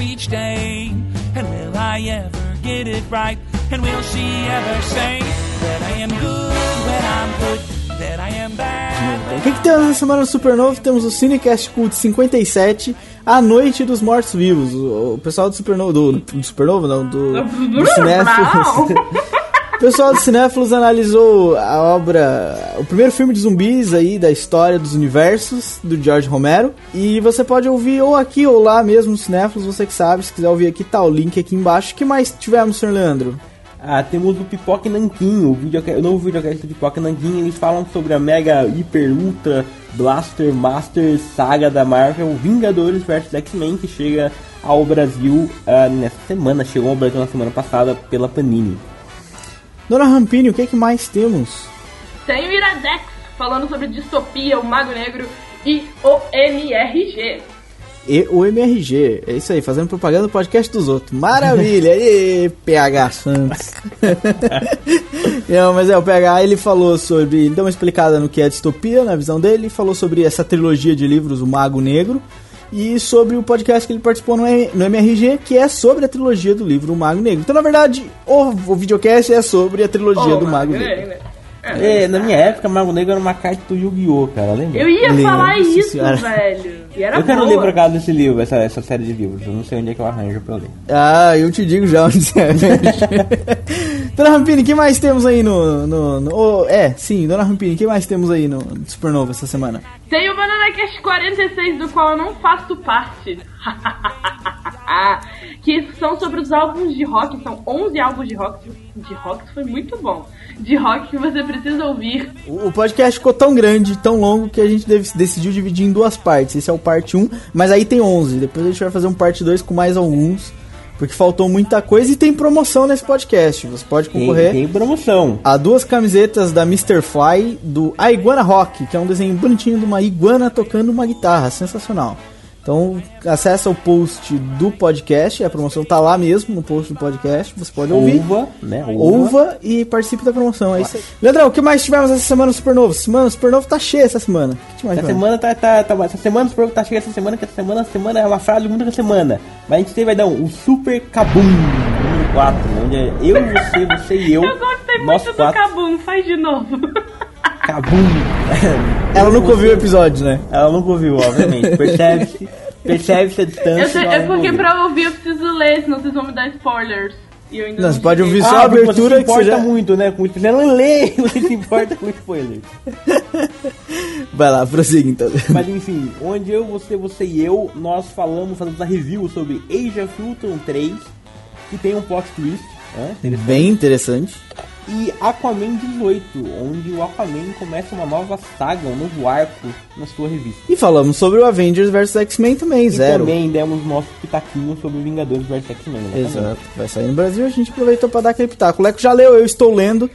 each day. And will I ever get it right? And will she ever say that I am good when I'm good? That I am bad? O que, que temos na semana no Supernovo? Temos o Cinecast Cult 57, A Noite dos Mortos Vivos. O, o pessoal do Supernovo, do, do Supernovo não, do, do Cinéfilos. O pessoal do Cinéfilos analisou a obra, o primeiro filme de zumbis aí da história dos universos do George Romero. E você pode ouvir ou aqui ou lá mesmo no Cinéfilos, você que sabe. Se quiser ouvir aqui, tá o link aqui embaixo. O que mais tivemos, senhor Leandro? Ah, temos o Pipoca Nanquim, o, videoca- o novo videocast do Pipoca Nanquim. Eles falam sobre a mega, hiper, ultra, blaster, master saga da Marvel Vingadores vs X-Men que chega ao Brasil ah, nessa semana. Chegou ao Brasil na semana passada pela Panini. Dona Rampini, o que, que mais temos? Tem o Iradex falando sobre distopia, o Mago Negro e o MRG. E o MRG, é isso aí, fazendo propaganda do podcast dos outros. Maravilha! E PH Santos. Não, mas é, o PH ele falou sobre. Deu uma explicada no que é distopia, na visão dele, falou sobre essa trilogia de livros, O Mago Negro, e sobre o podcast que ele participou no, no MRG, que é sobre a trilogia do livro O Mago Negro. Então, na verdade, o, o videocast é sobre a trilogia Ô, do Mago Negro, Negro. né? É, na minha época, Mago Negro era uma carta do Yu-Gi-Oh, cara, lembra? Eu ia falar isso, senhora. velho. E era Eu quero boa. ler por causa desse livro, essa, essa série de livros. Eu não sei onde é que eu arranjo pra ler. Ah, eu te digo já onde você é. Dona Rampini, o que mais temos aí no. no, no- oh, é, sim, Dona Rampini, o que mais temos aí no Supernova essa semana? Tem o Banana Cast 46, do qual eu não faço parte. que são sobre os álbuns de rock. São 11 álbuns de rock. De rock foi muito bom. De rock que você precisa ouvir. O, o podcast ficou tão grande, tão longo, que a gente deve- decidiu dividir em duas partes. Esse é o parte 1, mas aí tem 11. Depois a gente vai fazer um parte 2 com mais alguns, porque faltou muita coisa e tem promoção nesse podcast. Você pode Tem, concorrer. tem promoção. a duas camisetas da Mr. Fly do A Iguana Rock, que é um desenho bonitinho de uma iguana tocando uma guitarra, sensacional. Então, acessa o post do podcast, a promoção tá lá mesmo no post do podcast, você pode ouvir. Uva, né? Ouva e participe da promoção, é isso aí. Leandrão, o que mais tivemos essa semana no Supernovo? Semana, o Supernovo tá cheio essa semana. O que mais Essa semana tá, tá, tá. Essa semana o programa tá chegando essa semana, que essa semana, essa semana é uma frase muito da semana. Mas a gente teve, vai dar um, o Super Kabum número 4, onde é eu, você, você e eu. Eu gostei nós muito do. Kabum, faz de novo. Kabum. Ela nunca ouviu o episódio, né? Ela nunca ouviu, obviamente. Percebe-se. Percebe-se a distância. Sei- é porque pra ouvir eu preciso ler, senão vocês vão me dar spoilers. E eu ainda Não, não você pode ouvir só a Ah, porque abertura você se que você importa já... muito, né? Com você não lê, você se importa com spoiler. Vai lá, prossiga então. Mas enfim, onde eu, você, você e eu, nós falamos, fazemos a review sobre Age of Ultron 3, que tem um plot twist, né? Interessante. Bem interessante. E Aquaman 18, onde o Aquaman começa uma nova saga, um novo arco na sua revista. E falamos sobre o Avengers vs X-Men também, E zero. também demos nosso pitaquinho sobre Vingadores vs X-Men. né? Exato. Vai sair no Brasil, a gente aproveitou pra dar aquele pitaco. O Leco já leu, eu estou lendo.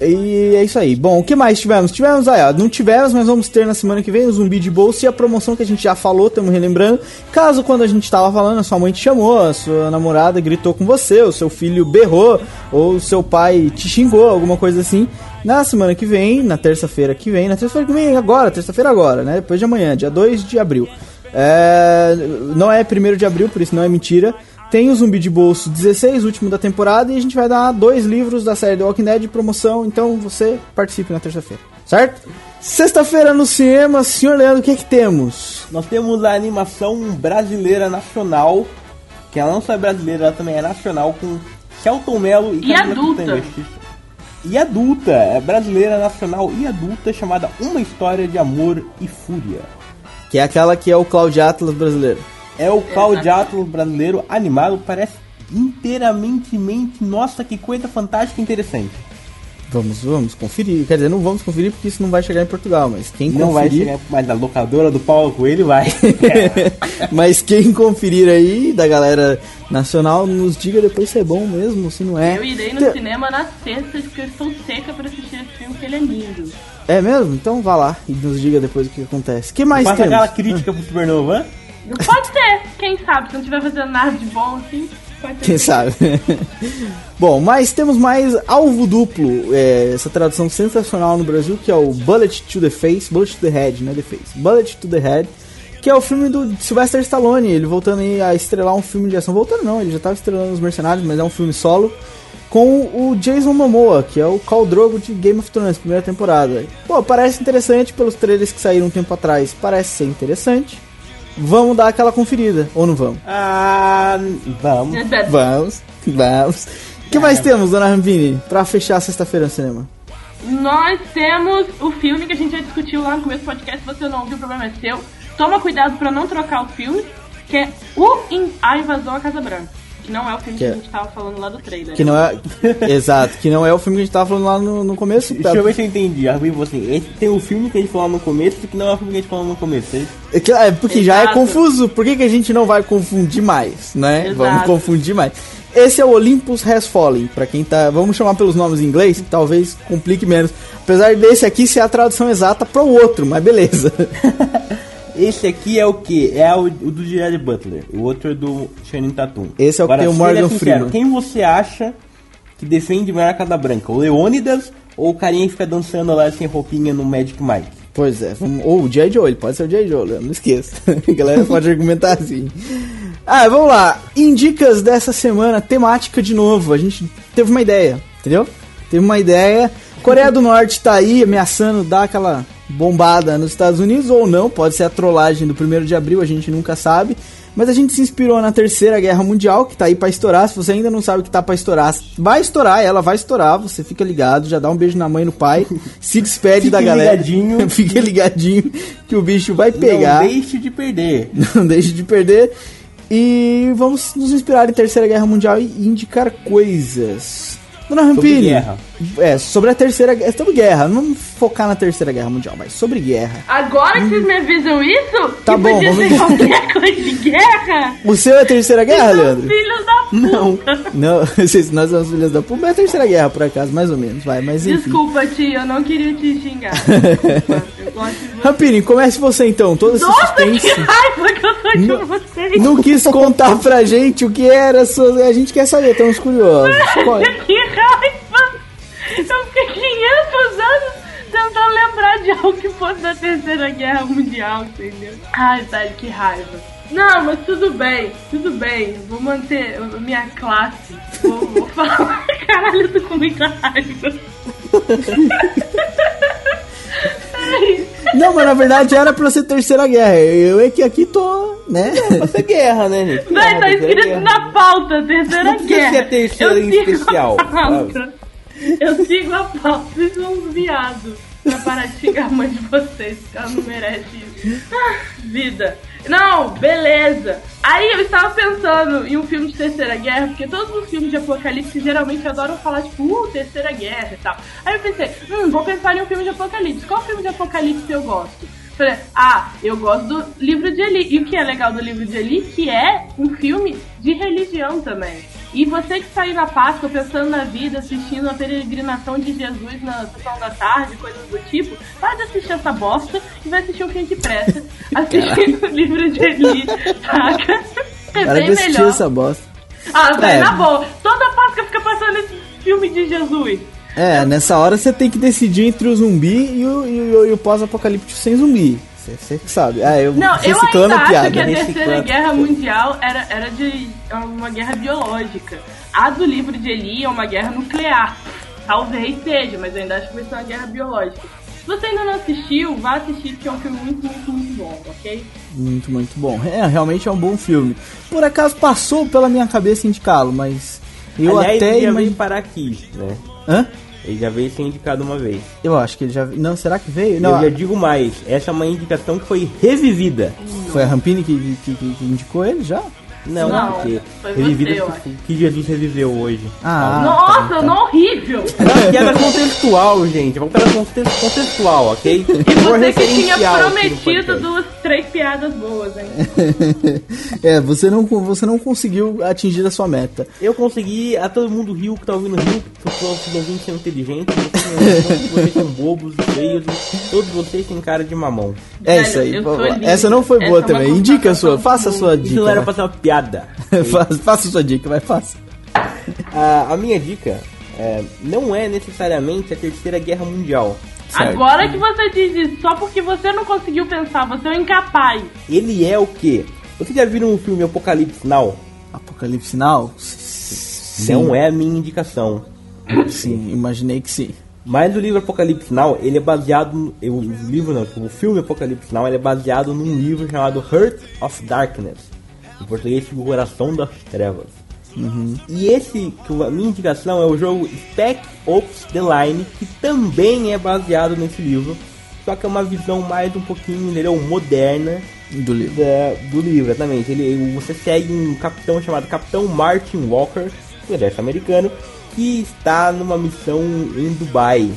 E é isso aí. Bom, o que mais tivemos? Tivemos, ó, não tivemos, mas vamos ter na semana que vem o Zumbi de Bolsa e a promoção que a gente já falou, estamos relembrando. Caso quando a gente tava falando, a sua mãe te chamou, a sua namorada gritou com você, o seu filho berrou, ou o seu pai te xingou, alguma coisa assim. Na semana que vem, na terça-feira que vem, na terça-feira que vem agora, terça-feira agora, né? Depois de amanhã, dia 2 de abril. É, não é 1 de abril, por isso não é mentira. Tem o Zumbi de Bolso 16, último da temporada, e a gente vai dar dois livros da série The Walking Dead de promoção, então você participe na terça-feira, certo? Sexta-feira no cinema, senhor Leandro, o que é que temos? Nós temos a animação brasileira nacional, que ela não só é brasileira, ela também é nacional, com Celton Mello e, E adulta. E adulta, é brasileira nacional e adulta, chamada Uma História de Amor e Fúria. Que é aquela que é o Cloud Atlas brasileiro. É o Cloud Atlas brasileiro animado, parece inteiramente mente. Nossa, que coisa fantástica e interessante. Vamos, vamos conferir. Quer dizer, não vamos conferir porque isso não vai chegar em Portugal, mas quem Não vai conferir. chegar mais da locadora do Paulo Coelho, vai. mas quem conferir aí da galera nacional, nos diga depois se é bom mesmo, se não é. Eu irei no Te- cinema na sexta, porque eu estou seca pra assistir esse filme, que ele é lindo. É mesmo? Então vá lá e nos diga depois o que acontece. que mais Passa temos? aquela crítica pro Supernova. Pode ser, quem sabe, se não tiver fazendo nada de bom assim. Quem sabe? Bom, mas temos mais alvo duplo, é, essa tradução sensacional no Brasil, que é o Bullet to the Face, Bullet to the Head, né? The Face. Bullet to the Head, que é o filme do Sylvester Stallone, ele voltando a estrelar um filme de ação. Voltando não, ele já tava estrelando os Mercenários, mas é um filme solo. Com o Jason Momoa, que é o Khal Drogo de Game of Thrones, primeira temporada. Pô, parece interessante pelos trailers que saíram um tempo atrás. Parece ser interessante. Vamos dar aquela conferida, ou não vamos? Ah, vamos. Vamos, vamos. O que mais temos, dona Rampini, pra fechar sexta-feira no cinema? Nós temos o filme que a gente já discutiu lá no começo do podcast. Se você não ouviu, o problema é seu. Toma cuidado pra não trocar o filme, que é o In- A Invasão à Casa Branca. Que não é o filme que, Que é- a gente tava falando lá do trailer. Que não é. Exato, que não é o filme que a gente tava falando lá no, no começo. Deixa eu ver se eu entendi. A Rui falou assim, esse tem o filme que a gente falou no começo, que não é o filme que a gente falou no começo. Esse- É que- é, porque já é Exato. confuso. Por que, que a gente não vai confundir mais, né? Exato. Vamos confundir mais. Esse é o Olympus Has Fallen, pra quem tá. Vamos chamar pelos nomes em inglês, que talvez complique menos. Apesar desse aqui ser a tradução exata para o outro, mas beleza. Esse aqui é o que? É o, o do Gerard Butler. O outro é do Channing Tatum. Esse é o que tem o Morgan sincero, Freeman. Quem você acha que defende melhor a Casa Branca? O Leônidas ou o carinha que fica dançando lá sem roupinha no Magic Mike? Pois é, vamos, ou o J. Joe, ele pode ser o J. Joe, não esqueça. A galera pode argumentar assim. Ah, vamos lá. Indicas dessa semana, temática de novo. A gente teve uma ideia, entendeu? Teve uma ideia. Coreia do Norte tá aí ameaçando dar aquela bombada nos Estados Unidos ou não, pode ser a trollagem do 1 de abril, a gente nunca sabe. Mas a gente se inspirou na Terceira Guerra Mundial, que tá aí pra estourar. Se você ainda não sabe o que tá pra estourar, vai estourar, ela vai estourar. Você fica ligado, já dá um beijo na mãe e no pai, se despede da galera. ligadinho. Fique ligadinho que o bicho vai pegar. Não deixe de perder. Não deixe de perder. E vamos nos inspirar em Terceira Guerra Mundial e indicar coisas. Dona Rampini. guerra. É, sobre a Terceira Guerra. Sobre guerra. Não vamos focar na Terceira Guerra Mundial, mas sobre guerra. Agora que vocês me avisam isso, Tá que bom, podia vamos- ser qualquer coisa de guerra, O seu é a Terceira Guerra, são Leandro? filhos da puta. Não, vocês- nós somos filhos da puta. Mas é a Terceira Guerra, por acaso, mais ou menos. Vai, mas enfim. Desculpa, tia, eu não queria te xingar. Desculpa, eu gosto de você. Rampini, comece você então. Todo esse Nossa, que suspense. raiva que eu tô de Não- vocês. Não quis contar pra gente o que era. A gente quer saber, estamos curiosos. Qual- é? Que raiva! Eu fiquei 500 anos tentando lembrar de algo que fosse da Terceira Guerra Mundial, entendeu? Ai, velho, que raiva. Não, mas tudo bem, tudo bem. Vou manter a minha classe. Vou, vou falar. Caralho, eu tô com muita raiva. Ai, Não, mas na verdade era pra ser Terceira Guerra. Eu é que aqui tô, né? Pra ser guerra, né, gente? Véi, tá escrito guerra. na pauta, Terceira Não precisa Guerra. ser a terceira Eu em sigo especial, a pauta. Eu sigo a pauta. Vocês são uns viados. Pra parar de xingar a mãe de vocês, que ela não merece isso. Vida. Não, beleza. Aí eu estava pensando em um filme de Terceira Guerra, porque todos os filmes de apocalipse geralmente adoram falar, tipo, uh, Terceira Guerra e tal. Aí eu pensei, hum, vou pensar em um filme de apocalipse. Qual filme de apocalipse eu gosto? Falei, ah, eu gosto do livro de Eli. E o que é legal do livro de Eli? Que é um filme de religião também. E você que está aí na Páscoa pensando na vida, assistindo a peregrinação de Jesus na sessão da tarde, coisas do tipo, para de assistir essa bosta e vai assistir um filme que presta. Assistir o livro de Eli, saca? É Para bem melhor. essa bosta. Ah, velho, É. na boa. Toda Páscoa fica passando esse filme de Jesus. É, nessa hora você tem que decidir entre o zumbi e o, e o- e o pós-apocalíptico sem zumbi. Você- que sabe. Ah, eu Não, eu ainda a piada. acho que a Reciclando. Terceira Guerra Mundial era, era de uma guerra biológica. A do livro de Eli é uma guerra nuclear. Talvez seja, mas eu ainda acho que vai ser uma guerra biológica. Se você ainda não assistiu, vá assistir, porque é um filme muito, muito, muito bom, ok? Muito, muito bom. É, realmente é um bom filme. Por acaso passou pela minha cabeça indicá-lo, mas eu Aliás, até veio imagi- parar aqui, né? Hã? Ele já veio ser indicado uma vez. Eu acho que ele já. Não, será que veio? Não, eu já digo mais, essa é uma indicação que foi revivida. foi a Rampini que, que, que- que indicou ele já? Não, Não, porque foi revivida você, eu que, que Jesus reviveu hoje. Ah, Nossa, tá, tá. não horrível! É uma piada contextual, gente. Vamos para contexto contextual, ok? E você que tinha prometido duas, três piadas boas, hein? é, você não, você não conseguiu atingir a sua meta. Eu consegui, a todo mundo riu que tá ouvindo riu, que os nossos ouvintes são inteligentes, vocês, não- são bobos feios, todos vocês têm cara de mamão. É Velho, isso aí. Essa não foi Essa boa é também. Indica a sua, faça a sua dica. Isso não era pra ser uma piada. faça, faça sua dica, vai, faça. A, a minha dica é, não é necessariamente a Terceira Guerra Mundial. Certo. Agora que você diz isso, só porque você não conseguiu pensar, você é um incapaz. Ele é o quê? Vocês já viram o filme Apocalipse Now? Apocalipse Now? Não é a minha indicação. Sim, imaginei que sim. Mas o livro Apocalipse Now, ele é baseado no, o livro não, o filme Apocalipse Now, ele é baseado num livro chamado Heart of Darkness. Em português, o Coração das Trevas. E esse, que a minha indicação é o jogo Spec Ops The Line, que também é baseado nesse livro, só que é uma visão mais um pouquinho, entendeu, moderna Do livro. da- do livro, exatamente. Ele, você segue um capitão chamado Capitão Martin Walker, do exército americano, que está numa missão em Dubai.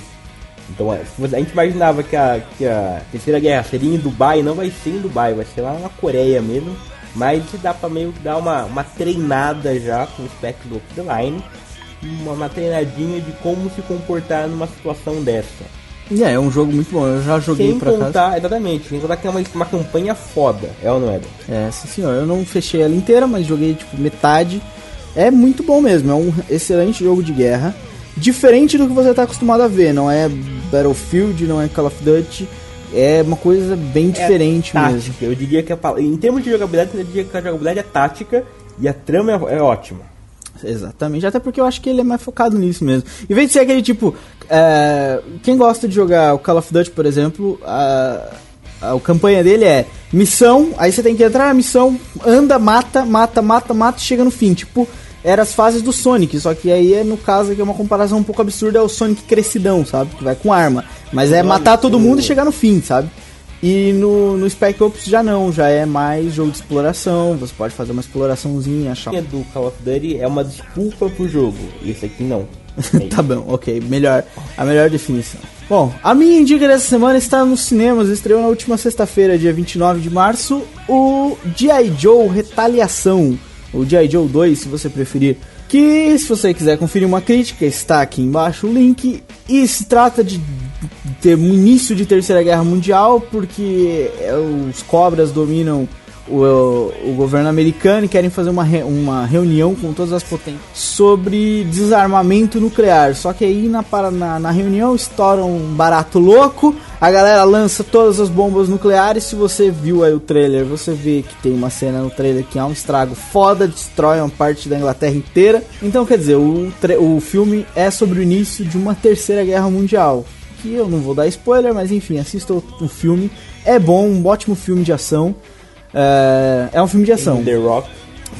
Então, é, a gente imaginava que a, que a Terceira Guerra seria em Dubai, não vai ser em Dubai, vai ser lá na Coreia mesmo. Mas dá pra meio que dar uma, uma treinada já com o Spec do The Line, uma, uma treinadinha de como se comportar numa situação dessa. E é, é um jogo muito bom, eu já joguei Sem pra casa. contar, exatamente, sem contar que é uma, uma campanha foda, é ou não é? É, sim senhor. Eu não fechei ela inteira, mas joguei tipo metade. É muito bom mesmo, é um excelente jogo de guerra. Diferente do que você tá acostumado a ver, não é Battlefield, não é Call of Duty. É uma coisa bem diferente mesmo. tática. Eu diria que a, em termos de jogabilidade, eu diria que a jogabilidade é tática e a trama é, é ótima. Exatamente, até porque eu acho que ele é mais focado nisso mesmo. Em vez de ser aquele tipo. é, quem gosta de jogar o Call of Duty, por exemplo, a, a, a campanha dele é missão, aí você tem que entrar na missão, anda, mata, mata, mata, mata e chega no fim. Tipo, eram as fases do Sonic, só que aí é no caso aqui é uma comparação um pouco absurda, é o Sonic crescidão, sabe? Que vai com arma. Mas é matar todo mundo e chegar no fim, sabe? E no, no Spec Ops já não, já é mais jogo de exploração, você pode fazer uma exploraçãozinha, achar do Call of Duty é uma desculpa pro jogo. Esse aqui não. Tá bom, ok. Melhor, a melhor definição. Bom, a minha dica dessa semana está nos cinemas. Estreou na última sexta-feira, dia 29 de março, o G.I. Joe Retaliação. O G.I. Joe 2, se você preferir. Que, se você quiser conferir uma crítica, está aqui embaixo o link. E se trata de ter um início de Terceira Guerra Mundial, porque é, os cobras dominam o, o governo americano e querem fazer uma, re- uma reunião com todas as potências sobre desarmamento nuclear. Só que aí na, na, na reunião estoura um barato louco, a galera lança todas as bombas nucleares. Se você viu aí o trailer, você vê que tem uma cena no trailer que é um estrago foda, destrói uma parte da Inglaterra inteira. Então quer dizer, o, o filme é sobre o início de uma terceira guerra mundial. Que eu não vou dar spoiler, mas enfim, assista o, o filme. É bom, um ótimo filme de ação. É, é um filme de ação. The Rock.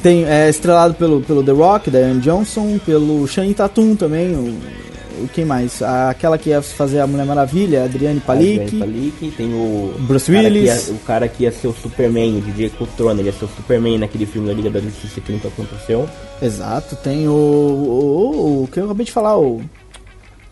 Tem, é estrelado pelo, pelo The Rock, Diane Johnson, pelo Shane Tatum também, o, o quem mais? Aquela que ia fazer a Mulher Maravilha, Adriane Adriane Palik. Palik, tem o. Bruce o Willis. ia- o cara que ia ser o Superman, o DJ Cotrona, ele ia ser o Superman naquele filme da Liga da Justiça que nunca aconteceu. Exato, tem o, o, o que eu acabei de falar, o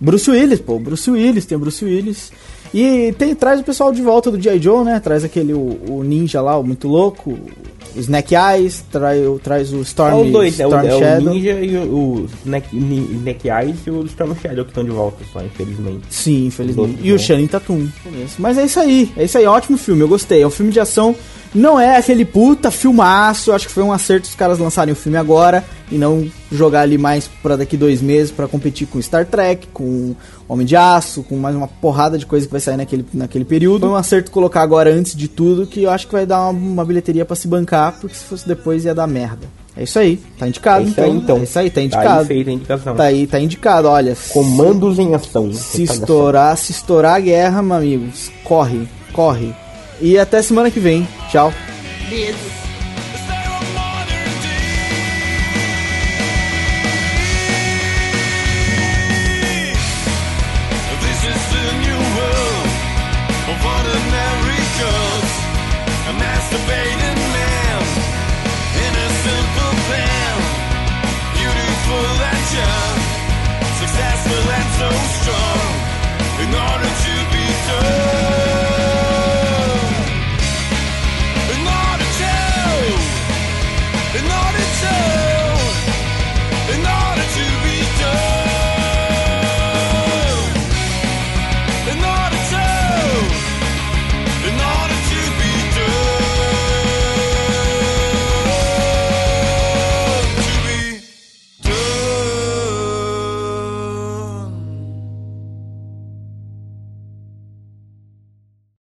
Bruce Willis, pô, Bruce Willis, tem o Bruce Willis. E tem, traz o pessoal de volta do G.I. Joe, né? Traz aquele, o, o ninja lá, o muito louco, o Snack Eyes, traz, o- traz o Storm, É os dois, é o, Storm é o Shadow. Ninja e o, o Snake, Ni- Snake Eyes e o Storm Shadow que estão de volta só, infelizmente. Sim, infelizmente. E o. Channing Tatum. Mas é isso aí, é isso aí, ótimo filme, eu gostei. É um filme de ação, não é aquele puta filmaço, acho que foi um acerto os caras lançarem o filme agora e não jogar ali mais pra daqui dois meses pra competir com Star Trek, com Homem de Aço, com mais uma porrada de coisa que vai sair naquele, naquele período. Foi um acerto colocar agora antes de tudo, que eu acho que vai dar uma, uma bilheteria pra se bancar, porque se fosse depois ia dar merda. É isso aí, tá indicado É aí, então. É isso aí, tá Tá indicado. aí feita a indicação. Tá aí, tá indicado, olha. Comandos em ação. Se estourar, se estourar a guerra, meu amigo, corre, corre. E até semana que vem. Tchau. Beijo.